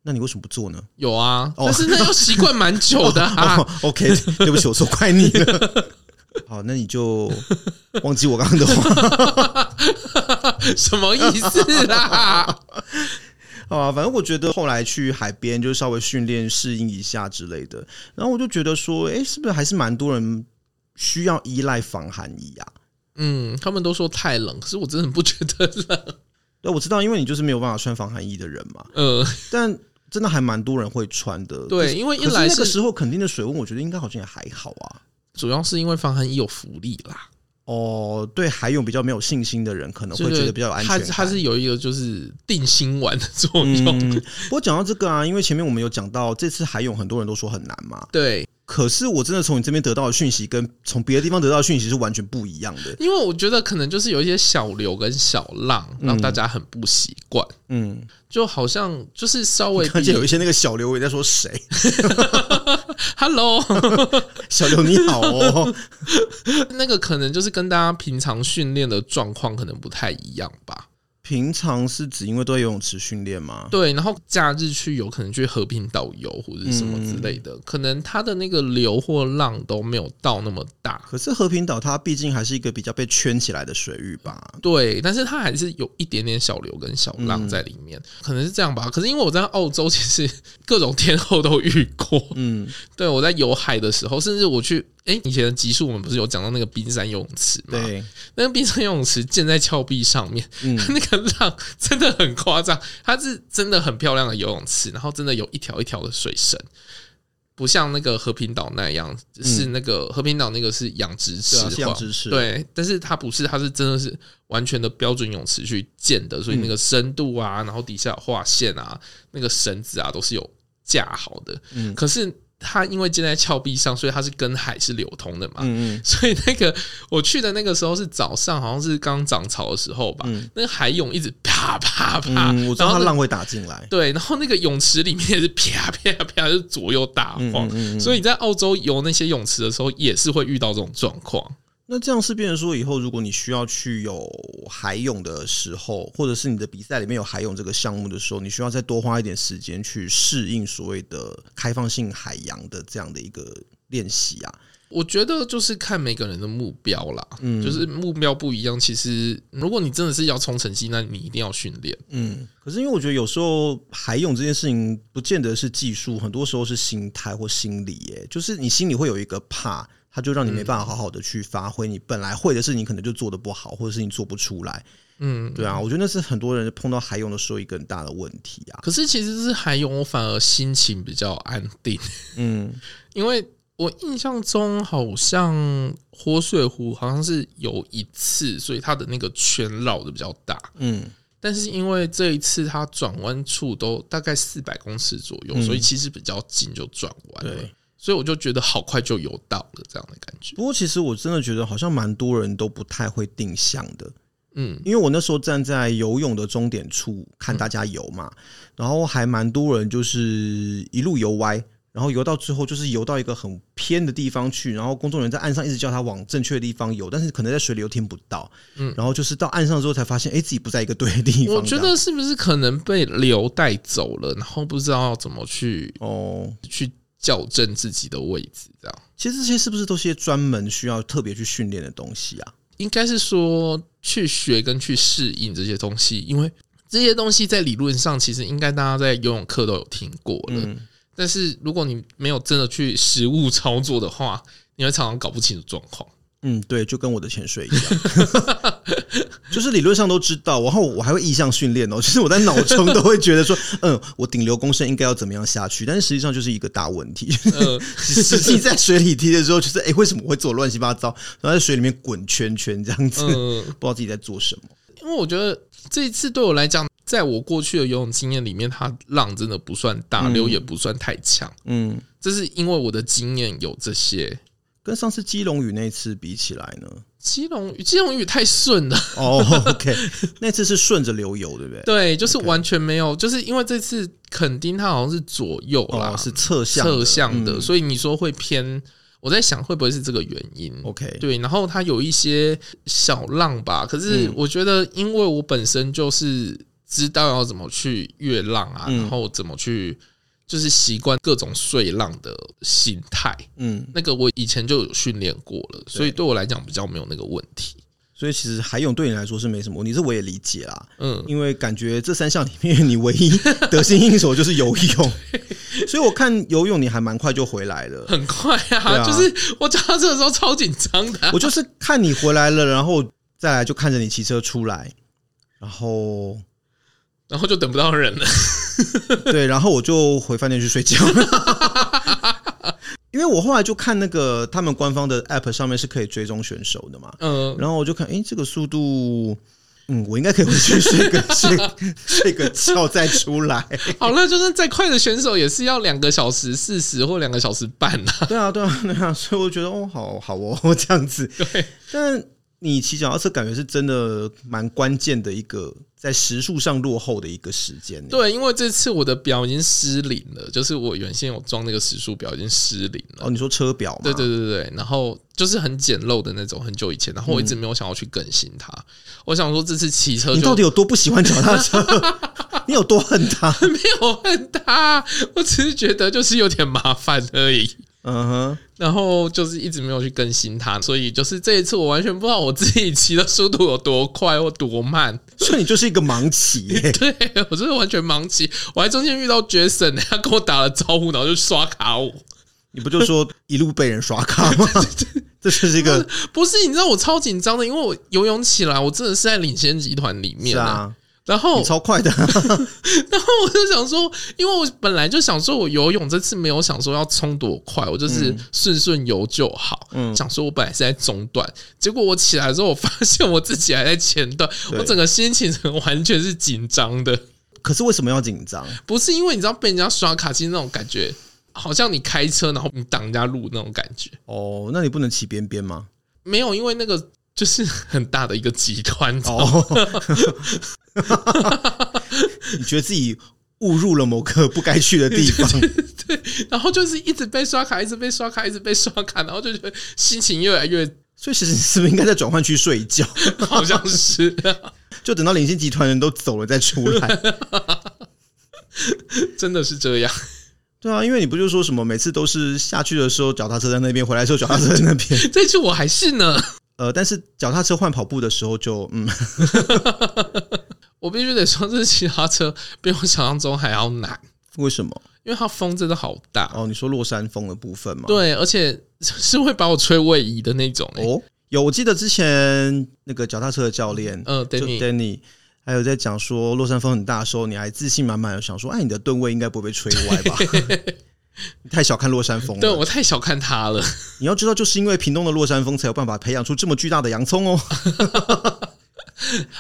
那你为什么不做呢？有啊，但是那要习惯蛮久的啊。OK，对不起，我错怪你了。好，那你就忘记我刚刚的话，什么意思啦？好啊，反正我觉得后来去海边就稍微训练适应一下之类的，然后我就觉得说，哎，是不是还是蛮多人需要依赖防寒衣啊？嗯，他们都说太冷，可是我真的不觉得冷。对，我知道，因为你就是没有办法穿防寒衣的人嘛。嗯，但。真的还蛮多人会穿的，对，因为一来那个时候肯定的水温，我觉得应该好像也还好啊。主要是因为防寒衣有浮力啦。哦，对，海泳比较没有信心的人可能会觉得比较有安全。它它是有一个就是定心丸的作用。嗯，不过讲到这个啊，因为前面我们有讲到这次海泳，很多人都说很难嘛。对。可是我真的从你这边得到的讯息，跟从别的地方得到的讯息是完全不一样的。因为我觉得可能就是有一些小流跟小浪，让大家很不习惯。嗯，就好像就是稍微而且有一些那个小流也在说谁？Hello，小流你好哦。那个可能就是跟大家平常训练的状况可能不太一样吧。平常是指因为都在游泳池训练吗？对，然后假日去有，可能去和平岛游或者什么之类的，嗯、可能它的那个流或浪都没有到那么大。可是和平岛它毕竟还是一个比较被圈起来的水域吧？对，但是它还是有一点点小流跟小浪在里面，嗯、可能是这样吧。可是因为我在澳洲，其实各种天候都遇过。嗯，对，我在游海的时候，甚至我去。哎、欸，以前的集数我们不是有讲到那个冰山游泳池吗？对，那个冰山游泳池建在峭壁上面，嗯、那个浪真的很夸张。它是真的很漂亮的游泳池，然后真的有一条一条的水绳，不像那个和平岛那样，是那个和平岛那个是养殖池，养殖池。对，但是它不是，它是真的是完全的标准泳池去建的，所以那个深度啊，然后底下有画线啊，那个绳子啊都是有架好的。嗯，可是。它因为建在峭壁上，所以它是跟海是流通的嘛。嗯嗯。所以那个我去的那个时候是早上，好像是刚涨潮的时候吧。嗯。那个海涌一直啪啪啪，嗯，我知道它浪会打进来。对，然后那个泳池里面也是啪啪啪，就左右打晃。嗯嗯嗯。所以你在澳洲游那些泳池的时候，也是会遇到这种状况。那这样是变成说，以后如果你需要去有海泳的时候，或者是你的比赛里面有海泳这个项目的时候，你需要再多花一点时间去适应所谓的开放性海洋的这样的一个练习啊。我觉得就是看每个人的目标啦，嗯，就是目标不一样。其实如果你真的是要冲成绩，那你一定要训练。嗯，可是因为我觉得有时候海泳这件事情不见得是技术，很多时候是心态或心理。耶，就是你心里会有一个怕。他就让你没办法好好的去发挥你本来会的事你，可能就做的不好，或者是你做不出来。嗯，对啊，我觉得那是很多人碰到海泳的时候一个很大的问题啊。可是其实是海泳，我反而心情比较安定。嗯，因为我印象中好像活水湖好像是有一次，所以它的那个圈绕的比较大。嗯，但是因为这一次它转弯处都大概四百公尺左右，所以其实比较近就转弯了。所以我就觉得好快就游到了这样的感觉。不过其实我真的觉得好像蛮多人都不太会定向的，嗯，因为我那时候站在游泳的终点处看大家游嘛，然后还蛮多人就是一路游歪，然后游到最后就是游到一个很偏的地方去，然后工作人员在岸上一直叫他往正确的地方游，但是可能在水里又听不到，嗯，然后就是到岸上之后才发现，哎，自己不在一个对的地方。我觉得是不是可能被流带走了，然后不知道要怎么去哦去。校正自己的位置，这样。其实这些是不是都是些专门需要特别去训练的东西啊？应该是说去学跟去适应这些东西，因为这些东西在理论上其实应该大家在游泳课都有听过了，嗯、但是如果你没有真的去实物操作的话，你会常常搞不清楚状况。嗯，对，就跟我的潜水一样，就是理论上都知道，然后我还会意向训练哦。其 实我在脑中都会觉得说，嗯，我顶流公升应该要怎么样下去，但是实际上就是一个大问题。呃，实际在水里踢的时候，就是哎，为什么会做乱七八糟，然后在水里面滚圈圈这样子，不知道自己在做什么。因为我觉得这一次对我来讲，在我过去的游泳经验里面，它浪真的不算大，流也不算太强。嗯，这是因为我的经验有这些。跟上次基隆屿那次比起来呢？基隆屿基隆屿太顺了哦。OK，那次是顺着流游，对不对？对，就是完全没有，就是因为这次垦丁它好像是左右啦，是侧向侧向的，所以你说会偏。我在想会不会是这个原因？OK，对，然后它有一些小浪吧，可是我觉得因为我本身就是知道要怎么去越浪啊，然后怎么去。就是习惯各种碎浪的心态，嗯，那个我以前就有训练过了，所以对我来讲比较没有那个问题。所以其实海泳对你来说是没什么问题，这我也理解啦，嗯，因为感觉这三项里面你唯一 得心应手就是游泳，所以我看游泳你还蛮快就回来了，很快啊，就是我找到这个时候超紧张的，我就是看你回来了，然后再来就看着你骑车出来，然后。然后就等不到人了，对，然后我就回饭店去睡觉，因为我后来就看那个他们官方的 App 上面是可以追踪选手的嘛，嗯，然后我就看，哎，这个速度，嗯，我应该可以回去睡个 睡睡个觉再出来。好了，就算再快的选手也是要两个小时四十或两个小时半呐。对啊，对啊，对啊，所以我觉得哦，好好哦，这样子。对，但你骑脚踏车感觉是真的蛮关键的一个。在时速上落后的一个时间，对，因为这次我的表已经失灵了，就是我原先有装那个时速表已经失灵了。哦，你说车表吗？对对对对，然后就是很简陋的那种，很久以前，然后我一直没有想要去更新它。嗯、我想说这次骑车，你到底有多不喜欢脚踏车？你有多恨它？没有恨它，我只是觉得就是有点麻烦而已。嗯哼，然后就是一直没有去更新它，所以就是这一次我完全不知道我自己骑的速度有多快或多慢，所以你就是一个盲骑、欸，对，我就是完全盲骑。我还中间遇到 Jason，他跟我打了招呼，然后就刷卡我。你不就说一路被人刷卡吗？这是一个不是？你知道我超紧张的，因为我游泳起来，我真的是在领先集团里面啊。然后超快的，然后我就想说，因为我本来就想说，我游泳这次没有想说要冲多快，我就是顺顺游就好。嗯，想说我本来是在中段，结果我起来之后，我发现我自己还在前段，我整个心情完全是紧张的。可是为什么要紧张？不是因为你知道被人家刷卡，其实那种感觉，好像你开车然后你挡人家路那种感觉。哦，那你不能骑边边吗？没有，因为那个。就是很大的一个集团哦，你觉得自己误入了某个不该去的地方，对，然后就是一直被刷卡，一直被刷卡，一直被刷卡，然后就觉得心情越来越……所以其实你是不是应该在转换区睡一觉？好像是，就等到领先集团人都走了再出来，真的是这样。对啊，因为你不就说什么每次都是下去的时候脚踏车在那边，回来的时候脚踏车在那边，这次我还是呢。呃，但是脚踏车换跑步的时候就嗯 我必须得说，这骑脚踏车比我想象中还要难。为什么？因为它风真的好大哦。你说落山风的部分吗？对，而且是会把我吹位移的那种、欸。哦，有，我记得之前那个脚踏车的教练，嗯，Danny Danny，还有在讲说落山风很大的时候，你还自信满满的想说，哎，你的吨位应该不会被吹歪吧？你 太小看落山峰了，对，我太小看他了。你要知道，就是因为屏东的落山峰，才有办法培养出这么巨大的洋葱哦。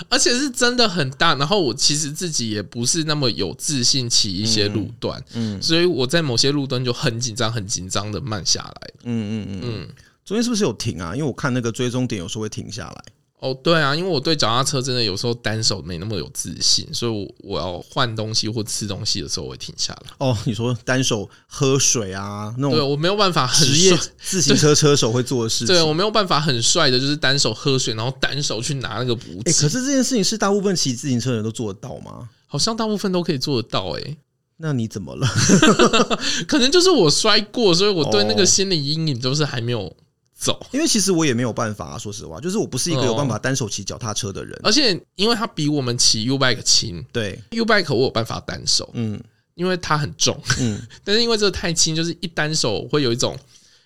而且是真的很大。然后我其实自己也不是那么有自信骑一些路段，嗯，所以我在某些路段就很紧张，很紧张的慢下来。嗯嗯嗯嗯，中间是不是有停啊？因为我看那个追踪点有时候会停下来。哦，对啊，因为我对脚踏车真的有时候单手没那么有自信，所以我我要换东西或吃东西的时候，我会停下来。哦，你说单手喝水啊，那种对我没有办法很职业自行车车手会做的事情。对，对我没有办法很帅的，就是单手喝水，然后单手去拿那个补给。欸，可是这件事情是大部分骑自行车的人都做得到吗？好像大部分都可以做得到，欸，诶。那你怎么了？可能就是我摔过，所以我对那个心理阴影就是还没有。走，因为其实我也没有办法啊，说实话，就是我不是一个有办法单手骑脚踏车的人，而且因为它比我们骑 U bike 轻，对 U bike 我有办法单手，嗯，因为它很重，嗯，但是因为这个太轻，就是一单手会有一种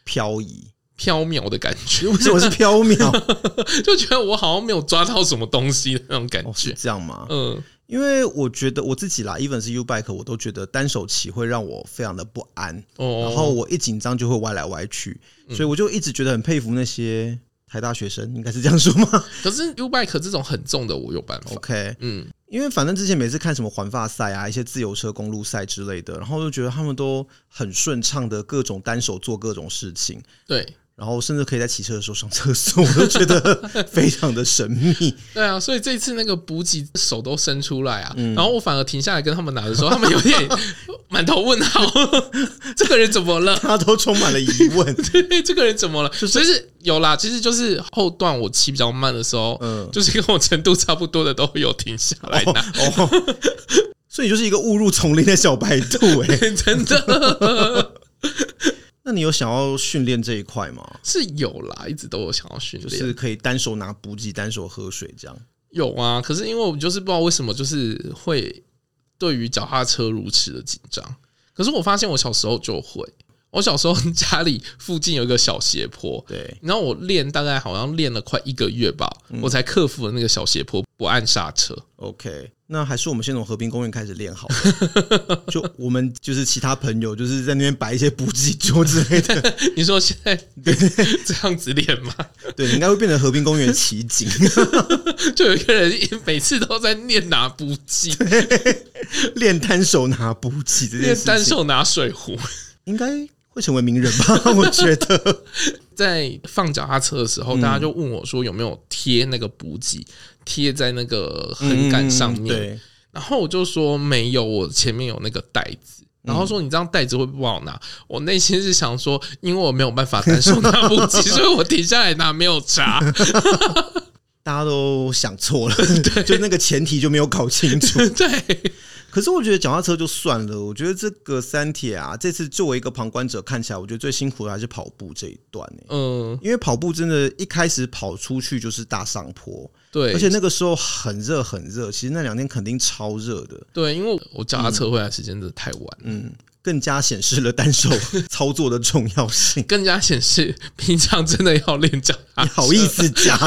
漂移、飘渺的感觉。为什么是飘渺？就觉得我好像没有抓到什么东西的那种感觉。哦、是这样吗？嗯，因为我觉得我自己啦，even 是 U bike，我都觉得单手骑会让我非常的不安。哦，然后我一紧张就会歪来歪去，所以我就一直觉得很佩服那些。台大学生应该是这样说吗？可是 U bike 这种很重的，我有办法。OK，嗯，因为反正之前每次看什么环法赛啊，一些自由车公路赛之类的，然后就觉得他们都很顺畅的各种单手做各种事情。对。然后甚至可以在骑车的时候上厕所，我都觉得非常的神秘。对啊，所以这次那个补给手都伸出来啊，嗯、然后我反而停下来跟他们拿的时候，他们有点 满头问号，这个人怎么了？他都充满了疑问。对，这个人怎么了？就是、就是有啦，其实就是后段我骑比较慢的时候，嗯，就是跟我程度差不多的都会有停下来拿。哦，哦所以就是一个误入丛林的小白兔哎、欸，真的。那你有想要训练这一块吗？是有啦，一直都有想要训练，就是可以单手拿补给，单手喝水这样。有啊，可是因为我就是不知道为什么，就是会对于脚踏车如此的紧张。可是我发现我小时候就会，我小时候 家里附近有一个小斜坡，对，然后我练大概好像练了快一个月吧，我才克服了那个小斜坡，不按刹车。OK。那还是我们先从和平公园开始练好了。就我们就是其他朋友，就是在那边摆一些补给桌之类的。你说现在对 这样子练吗？对，你应该会变成和平公园奇景。就有一个人每次都在练拿补给，练单手拿补给这件事，练单手拿水壶，应该会成为名人吧？我觉得，在放脚踏车的时候，大家就问我说有没有贴那个补给。贴在那个横杆上面，然后我就说没有，我前面有那个袋子，然后说你这样袋子会不好拿。我内心是想说，因为我没有办法单手拿补给，所以我停下来拿没有查。大家都想错了，对，就那个前提就没有搞清楚，对。可是我觉得脚踏车就算了，我觉得这个三铁啊，这次作为一个旁观者看起来，我觉得最辛苦的还是跑步这一段呢。嗯，因为跑步真的，一开始跑出去就是大上坡，对，而且那个时候很热很热，其实那两天肯定超热的。对，因为我脚踏车回来时间真的太晚，嗯，更加显示了单手 操作的重要性，更加显示平常真的要练脚。你好意思讲？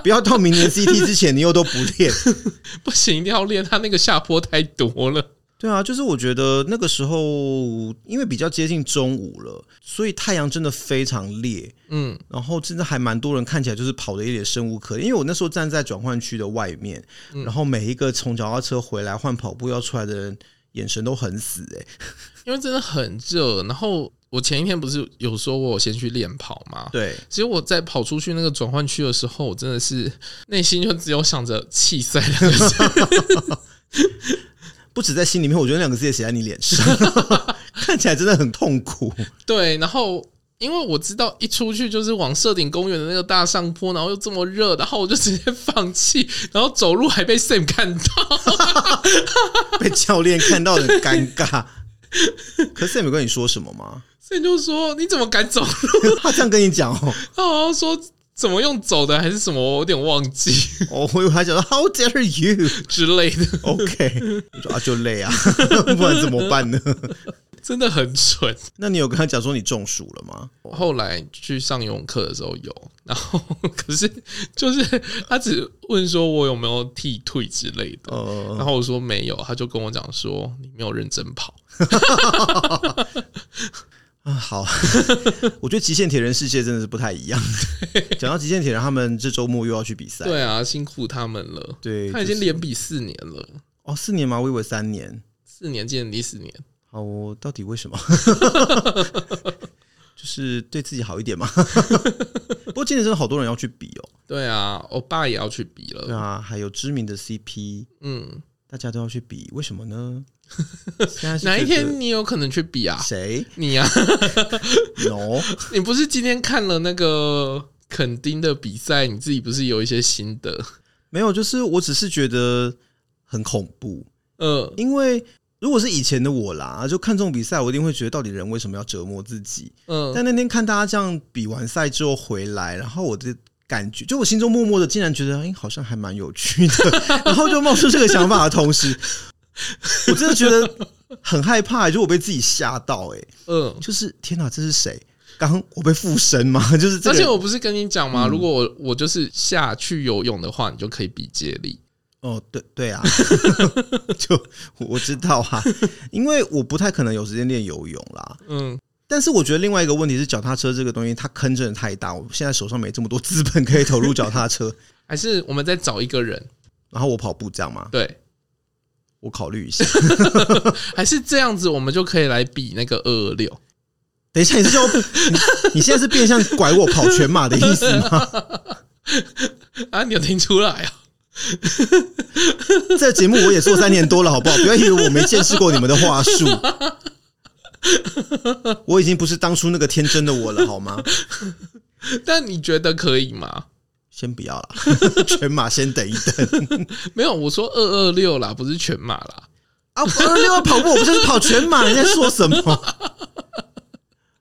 不要到明年 CT 之前，你又都不练，不行，一定要练。他那个下坡太多了。对啊，就是我觉得那个时候，因为比较接近中午了，所以太阳真的非常烈。嗯，然后真的还蛮多人看起来就是跑的有点生无可恋。因为我那时候站在转换区的外面，然后每一个从脚踏车回来换跑步要出来的人，眼神都很死哎、欸，因为真的很热，然后。我前一天不是有说过我先去练跑吗？对，其实我在跑出去那个转换区的时候，我真的是内心就只有想着弃赛两个字，不止在心里面，我觉得两个字也写在你脸上，看起来真的很痛苦。对，然后因为我知道一出去就是往社顶公园的那个大上坡，然后又这么热，然后我就直接放弃，然后走路还被 Sam 看到，被教练看到很尴尬。可是 Sam 没跟你说什么吗？Sam 就说你怎么敢走路？他这样跟你讲哦，他好像说怎么用走的还是什么，我有点忘记。哦，我以为他讲说 How dare you 之类的。OK，我说啊就累啊，不然怎么办呢？真的很蠢。那你有跟他讲说你中暑了吗？后来去上游泳课的时候有，然后 可是就是他只问说我有没有剃退之类的，然后我说没有，他就跟我讲说你没有认真跑。啊，好，我觉得极限铁人世界真的是不太一样。讲到极限铁人，他们这周末又要去比赛。对啊，辛苦他们了。对，他已经连比四年了。哦，四年吗？我以为三年。四年，今年第四年。好，我到底为什么？就是对自己好一点嘛。不过今年真的好多人要去比哦。对啊，欧巴也要去比了。对啊，还有知名的 CP，嗯，大家都要去比，为什么呢？哪一天你有可能去比啊？谁？你啊？No，你不是今天看了那个肯丁的比赛，你自己不是有一些心得？没有，就是我只是觉得很恐怖。呃，因为如果是以前的我啦，就看这种比赛，我一定会觉得到底人为什么要折磨自己？嗯，但那天看大家这样比完赛之后回来，然后我的感觉，就我心中默默的竟然觉得，哎，好像还蛮有趣的，然后就冒出这个想法的同时。我真的觉得很害怕，就我被自己吓到，哎，嗯，就是天哪，这是谁？刚我被附身吗？就是，而且我不是跟你讲吗？如果我我就是下去游泳的话，你就可以比接力。哦，对对啊，就我知道啊，因为我不太可能有时间练游泳啦。嗯，但是我觉得另外一个问题是，脚踏车这个东西它坑真的太大，我现在手上没这么多资本可以投入脚踏车，还是我们再找一个人，然后我跑步这样吗？对，我考虑一下，还是这样子，我们就可以来比那个二二六。等一下，你是叫我你，你现在是变相拐我跑全马的意思吗？啊，你有听出来啊？这节目我也做三年多了，好不好？不要以为我没见识过你们的话术。我已经不是当初那个天真的我了，好吗？但你觉得可以吗？先不要了，全马先等一等。没有，我说二二六啦，不是全马啦。啊，二二六跑步，我不就是跑全马？你在说什么？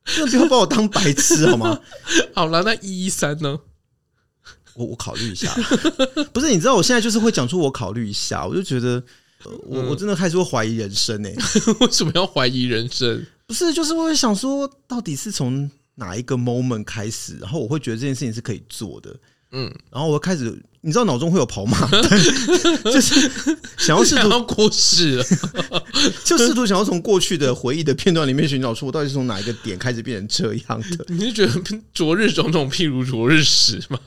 真的不要把我当白痴好吗？好了，那一一三呢？我我考虑一下。不是，你知道我现在就是会讲出我考虑一下，我就觉得，呃、我我真的开始会怀疑人生哎、欸。为什么要怀疑人生？不是，就是我会想说，到底是从哪一个 moment 开始，然后我会觉得这件事情是可以做的。嗯，然后我开始，你知道脑中会有跑马灯，就是想要试图过世了，就试图想要从过去的回忆的片段里面寻找出我到底是从哪一个点开始变成这样的。你是觉得昨日种种譬如昨日死吗？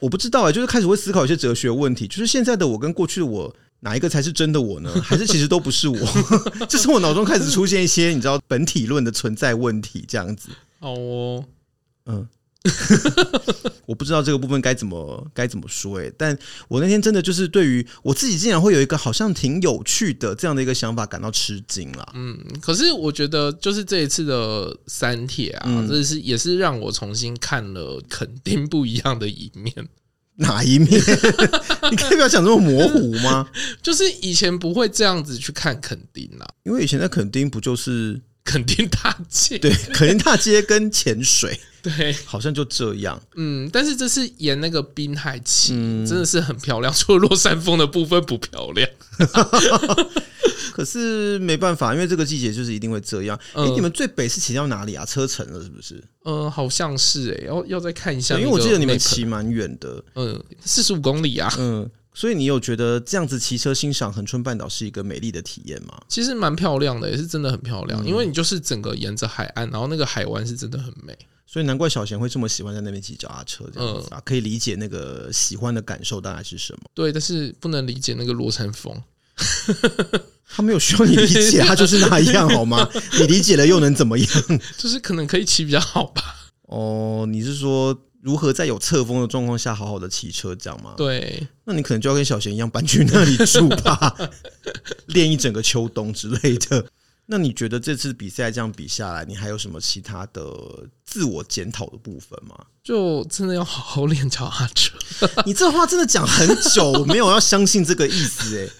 我不知道哎、欸，就是开始会思考一些哲学问题，就是现在的我跟过去的我哪一个才是真的我呢？还是其实都不是我？就是我脑中开始出现一些你知道本体论的存在问题，这样子。好哦，嗯。我不知道这个部分该怎么该怎么说哎、欸，但我那天真的就是对于我自己竟然会有一个好像挺有趣的这样的一个想法感到吃惊了。嗯，可是我觉得就是这一次的三铁啊，嗯、这是也是让我重新看了肯定不一样的一面。哪一面？你可以不要讲这么模糊吗？就是以前不会这样子去看肯丁啦，因为以前的肯丁不就是。垦丁大街，对，垦丁大街跟潜水，对，好像就这样。嗯，但是这是沿那个滨海骑，嗯、真的是很漂亮。除了落山风的部分不漂亮，可是没办法，因为这个季节就是一定会这样。哎、你们最北是骑到哪里啊？车城了是不是？嗯，好像是哎、欸，要要再看一下，因为我记得你们骑蛮远的，嗯，四十五公里啊，嗯。所以你有觉得这样子骑车欣赏恒春半岛是一个美丽的体验吗？其实蛮漂亮的，也是真的很漂亮。因为你就是整个沿着海岸，然后那个海湾是真的很美。所以难怪小贤会这么喜欢在那边骑脚踏车这样子啊，可以理解那个喜欢的感受大概是什么。对，但是不能理解那个落山风。他没有需要你理解，他就是那样好吗？你理解了又能怎么样？就是可能可以骑比较好吧。哦，你是说？如何在有侧风的状况下好好的骑车，这样吗？对，那你可能就要跟小贤一样搬去那里住吧，练一整个秋冬之类的。那你觉得这次比赛这样比下来，你还有什么其他的自我检讨的部分吗？就真的要好好练脚踏车。你这话真的讲很久，我 没有要相信这个意思哎、欸。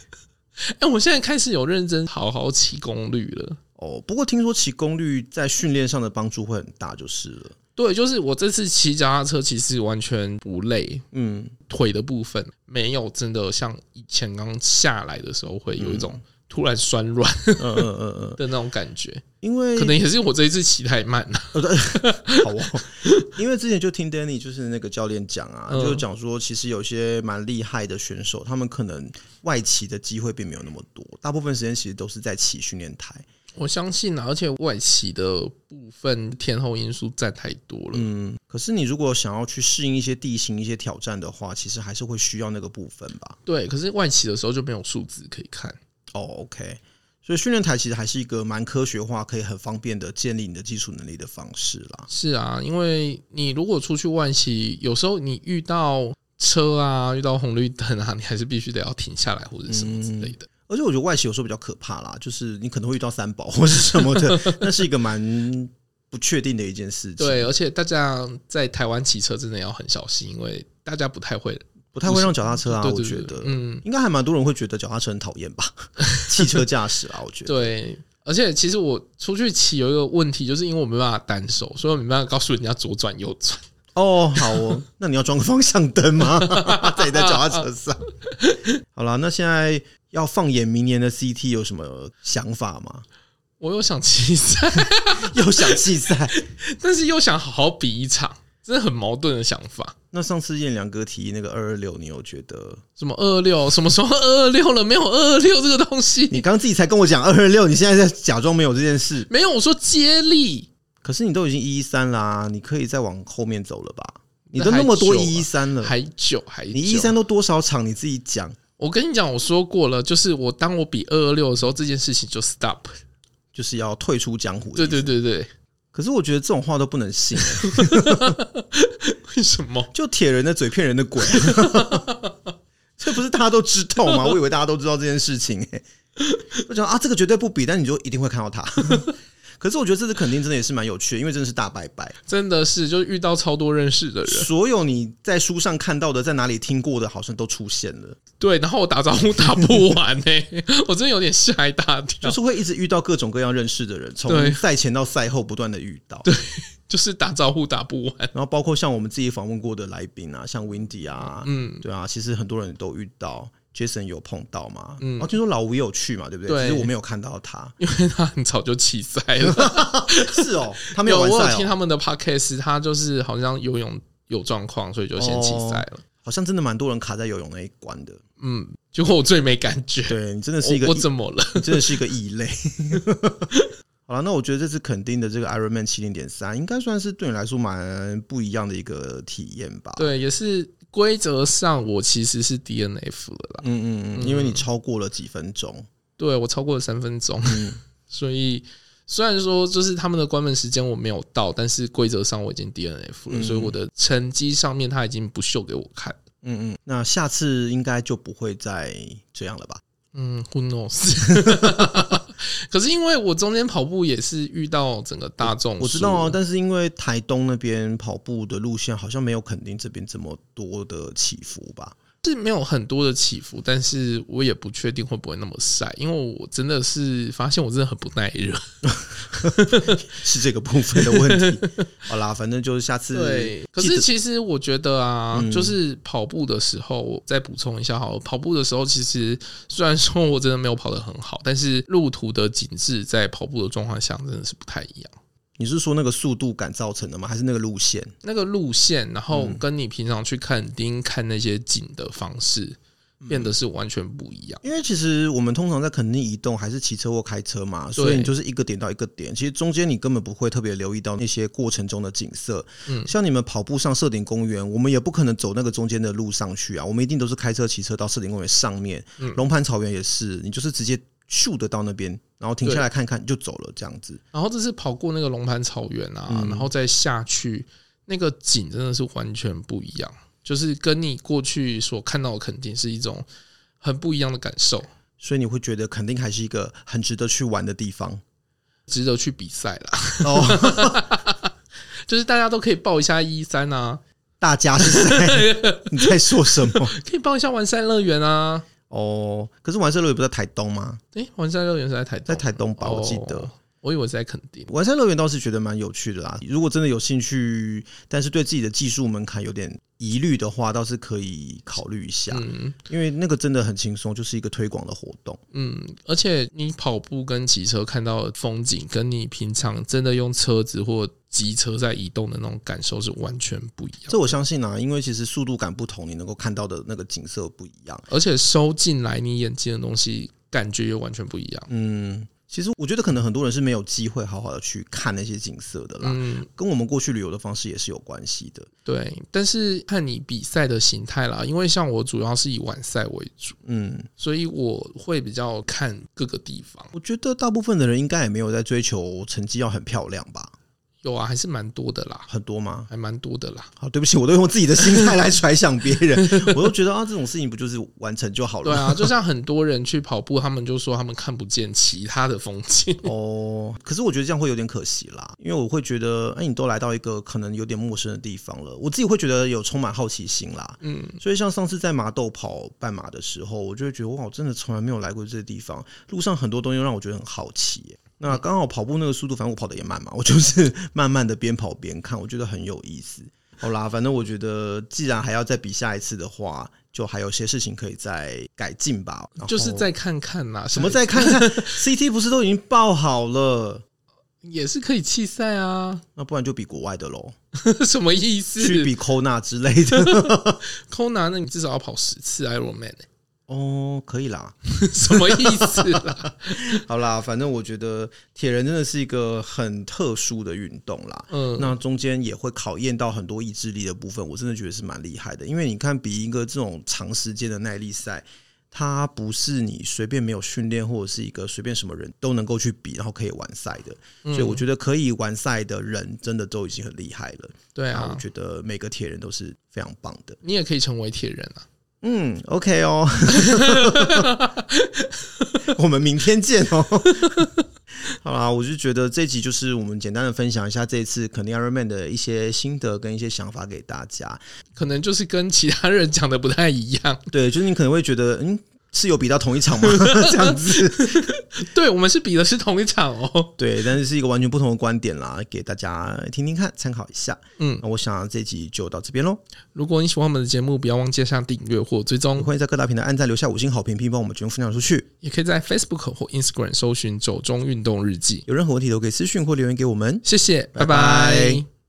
哎、欸，我现在开始有认真好好骑功率了。哦，不过听说骑功率在训练上的帮助会很大，就是了。对，就是我这次骑脚踏车其实完全不累，嗯，腿的部分没有真的像以前刚下来的时候会有一种突然酸软，嗯嗯嗯嗯。的那种感觉，因为可能也是我这一次骑太慢了，好哦，因为之前就听 Danny 就是那个教练讲啊，就讲说其实有些蛮厉害的选手，他们可能外骑的机会并没有那么多，大部分时间其实都是在骑训练台。我相信啊，而且外企的部分天候因素占太多了。嗯，可是你如果想要去适应一些地形、一些挑战的话，其实还是会需要那个部分吧？对，可是外企的时候就没有数字可以看。哦，OK，所以训练台其实还是一个蛮科学化、可以很方便的建立你的基础能力的方式啦。是啊，因为你如果出去外企，有时候你遇到车啊、遇到红绿灯啊，你还是必须得要停下来或者什么之类的。嗯而且我觉得外企有时候比较可怕啦，就是你可能会遇到三宝 或是什么的，那是一个蛮不确定的一件事情。对，而且大家在台湾骑车真的要很小心，因为大家不太会，不太会让脚踏车啊。我觉得，嗯，应该还蛮多人会觉得脚踏车很讨厌吧？汽车驾驶啊，我觉得。对，而且其实我出去骑有一个问题，就是因为我没办法单手，所以我没办法告诉人家左转右转。哦，好哦，那你要装个方向灯吗？在你的脚踏车上。好了，那现在。要放眼明年的 CT 有什么想法吗？我 又想弃赛，又想弃赛，但是又想好好比一场，真的很矛盾的想法。那上次燕良哥提那个二二六，你有觉得什么二二六？什么时候二二六了？没有二二六这个东西。你刚刚自己才跟我讲二二六，你现在在假装没有这件事。没有，我说接力。可是你都已经一一三啦，你可以再往后面走了吧？你都那么多一一三了，还久还久。你一一三都多少场？你自己讲。我跟你讲，我说过了，就是我当我比二二六的时候，这件事情就 stop，就是要退出江湖。对对对对。可是我觉得这种话都不能信，为什么？就铁人的嘴骗人的鬼，这不是大家都知道吗？我以为大家都知道这件事情，哎，我讲啊，这个绝对不比，但你就一定会看到他。可是我觉得这次肯定真的也是蛮有趣的，因为真的是大拜拜，真的是就是遇到超多认识的人，所有你在书上看到的，在哪里听过的，好像都出现了。对，然后我打招呼打不完呢、欸，我真的有点吓一大跳，就是会一直遇到各种各样认识的人，从赛前到赛后不断的遇到，对，就是打招呼打不完。然后包括像我们自己访问过的来宾啊，像 Windy 啊，嗯，对啊，其实很多人都遇到。Jason 有碰到吗？嗯，然后听说老吴也有去嘛，对不对？对，其实我没有看到他，因为他很早就弃赛了。是哦，他没有。我有听他们的 podcast，他就是好像游泳有状况，所以就先弃赛了、哦。好像真的蛮多人卡在游泳那一关的。嗯，结果我最没感觉。对，你真的是一个我，我怎么了？你真的是一个异类。好了，那我觉得这次肯定的这个 Ironman 七零点三，应该算是对你来说蛮不一样的一个体验吧？对，也是。规则上，我其实是 DNF 了啦。嗯嗯嗯，因为你超过了几分钟，对，我超过了三分钟。嗯，所以虽然说就是他们的关门时间我没有到，但是规则上我已经 DNF 了，嗯，所以我的成绩上面他已经不秀给我看。嗯嗯，那下次应该就不会再这样了吧？嗯，Who knows？可是因为我中间跑步也是遇到整个大众，我知道啊。但是因为台东那边跑步的路线好像没有垦丁这边这么多的起伏吧。是没有很多的起伏，但是我也不确定会不会那么晒，因为我真的是发现我真的很不耐热，是这个部分的问题。好啦，反正就是下次。对，可是其实我觉得啊，就是跑步的时候，再补充一下好了，跑步的时候其实虽然说我真的没有跑得很好，但是路途的景致在跑步的状况下真的是不太一样。你是说那个速度感造成的吗？还是那个路线？那个路线，然后跟你平常去看丁看那些景的方式，变得是完全不一样。因为其实我们通常在垦丁移动，还是骑车或开车嘛，所以你就是一个点到一个点，其实中间你根本不会特别留意到那些过程中的景色。嗯，像你们跑步上社顶公园，我们也不可能走那个中间的路上去啊，我们一定都是开车、骑车到社顶公园上面。嗯，龙盘草原也是，你就是直接。咻的到那边，然后停下来看看就走了，这样子。然后这是跑过那个龙盘草原啊，嗯、然后再下去，那个景真的是完全不一样，就是跟你过去所看到的肯定是一种很不一样的感受。所以你会觉得肯定还是一个很值得去玩的地方，值得去比赛啦。哦，就是大家都可以报一下一三啊，大家是谁 你在说什么？可以报一下玩赛乐园啊。哦，可是完山乐园不在台东吗？诶、欸，完赛乐园是在台东，在台东吧？我记得，哦、我以为是在垦丁。完山乐园倒是觉得蛮有趣的啦。如果真的有兴趣，但是对自己的技术门槛有点疑虑的话，倒是可以考虑一下。嗯，因为那个真的很轻松，就是一个推广的活动。嗯，而且你跑步跟骑车看到的风景，跟你平常真的用车子或机车在移动的那种感受是完全不一样。这我相信啊，因为其实速度感不同，你能够看到的那个景色不一样，而且收进来你眼睛的东西感觉又完全不一样。嗯。其实我觉得可能很多人是没有机会好好的去看那些景色的啦，嗯，跟我们过去旅游的方式也是有关系的。对，但是看你比赛的形态啦，因为像我主要是以晚赛为主，嗯，所以我会比较看各个地方。我觉得大部分的人应该也没有在追求成绩要很漂亮吧。有啊，还是蛮多的啦，很多吗？还蛮多的啦。好，对不起，我都用自己的心态来揣想别人，我都觉得啊，这种事情不就是完成就好了？对啊，就像很多人去跑步，他们就说他们看不见其他的风景。哦，可是我觉得这样会有点可惜啦，因为我会觉得，哎，你都来到一个可能有点陌生的地方了，我自己会觉得有充满好奇心啦。嗯，所以像上次在麻豆跑半马的时候，我就会觉得哇，我真的从来没有来过这个地方，路上很多东西让我觉得很好奇耶。那刚好跑步那个速度，反正我跑的也慢嘛，我就是慢慢的边跑边看，我觉得很有意思。好啦，反正我觉得，既然还要再比下一次的话，就还有些事情可以再改进吧。就是再看看嘛，什么再看看？CT 不是都已经报好了，也是可以弃赛啊。那不然就比国外的喽？什么意思？去比 Kona 之类的？Kona，那你至少要跑十次 Ironman 欸哦，可以啦，什么意思啦？好啦，反正我觉得铁人真的是一个很特殊的运动啦。嗯，那中间也会考验到很多意志力的部分，我真的觉得是蛮厉害的。因为你看，比一个这种长时间的耐力赛，它不是你随便没有训练或者是一个随便什么人都能够去比，然后可以完赛的。所以我觉得可以完赛的人，真的都已经很厉害了。对啊，我觉得每个铁人都是非常棒的。你也可以成为铁人啊。嗯，OK 哦，我们明天见哦。好啦，我就觉得这集就是我们简单的分享一下这一次肯定 Ironman 的一些心得跟一些想法给大家，可能就是跟其他人讲的不太一样。对，就是你可能会觉得，嗯。是有比到同一场吗？这样子，对，我们是比的是同一场哦。对，但是是一个完全不同的观点啦，给大家听听看，参考一下。嗯，那我想这集就到这边喽。如果你喜欢我们的节目，不要忘记上订阅或追踪，欢迎在各大平台按赞、留下五星好评，并帮我们节目分享出去。也可以在 Facebook 或 Instagram 搜寻“走中运动日记”。有任何问题都可以私讯或留言给我们。谢谢，拜拜。拜拜。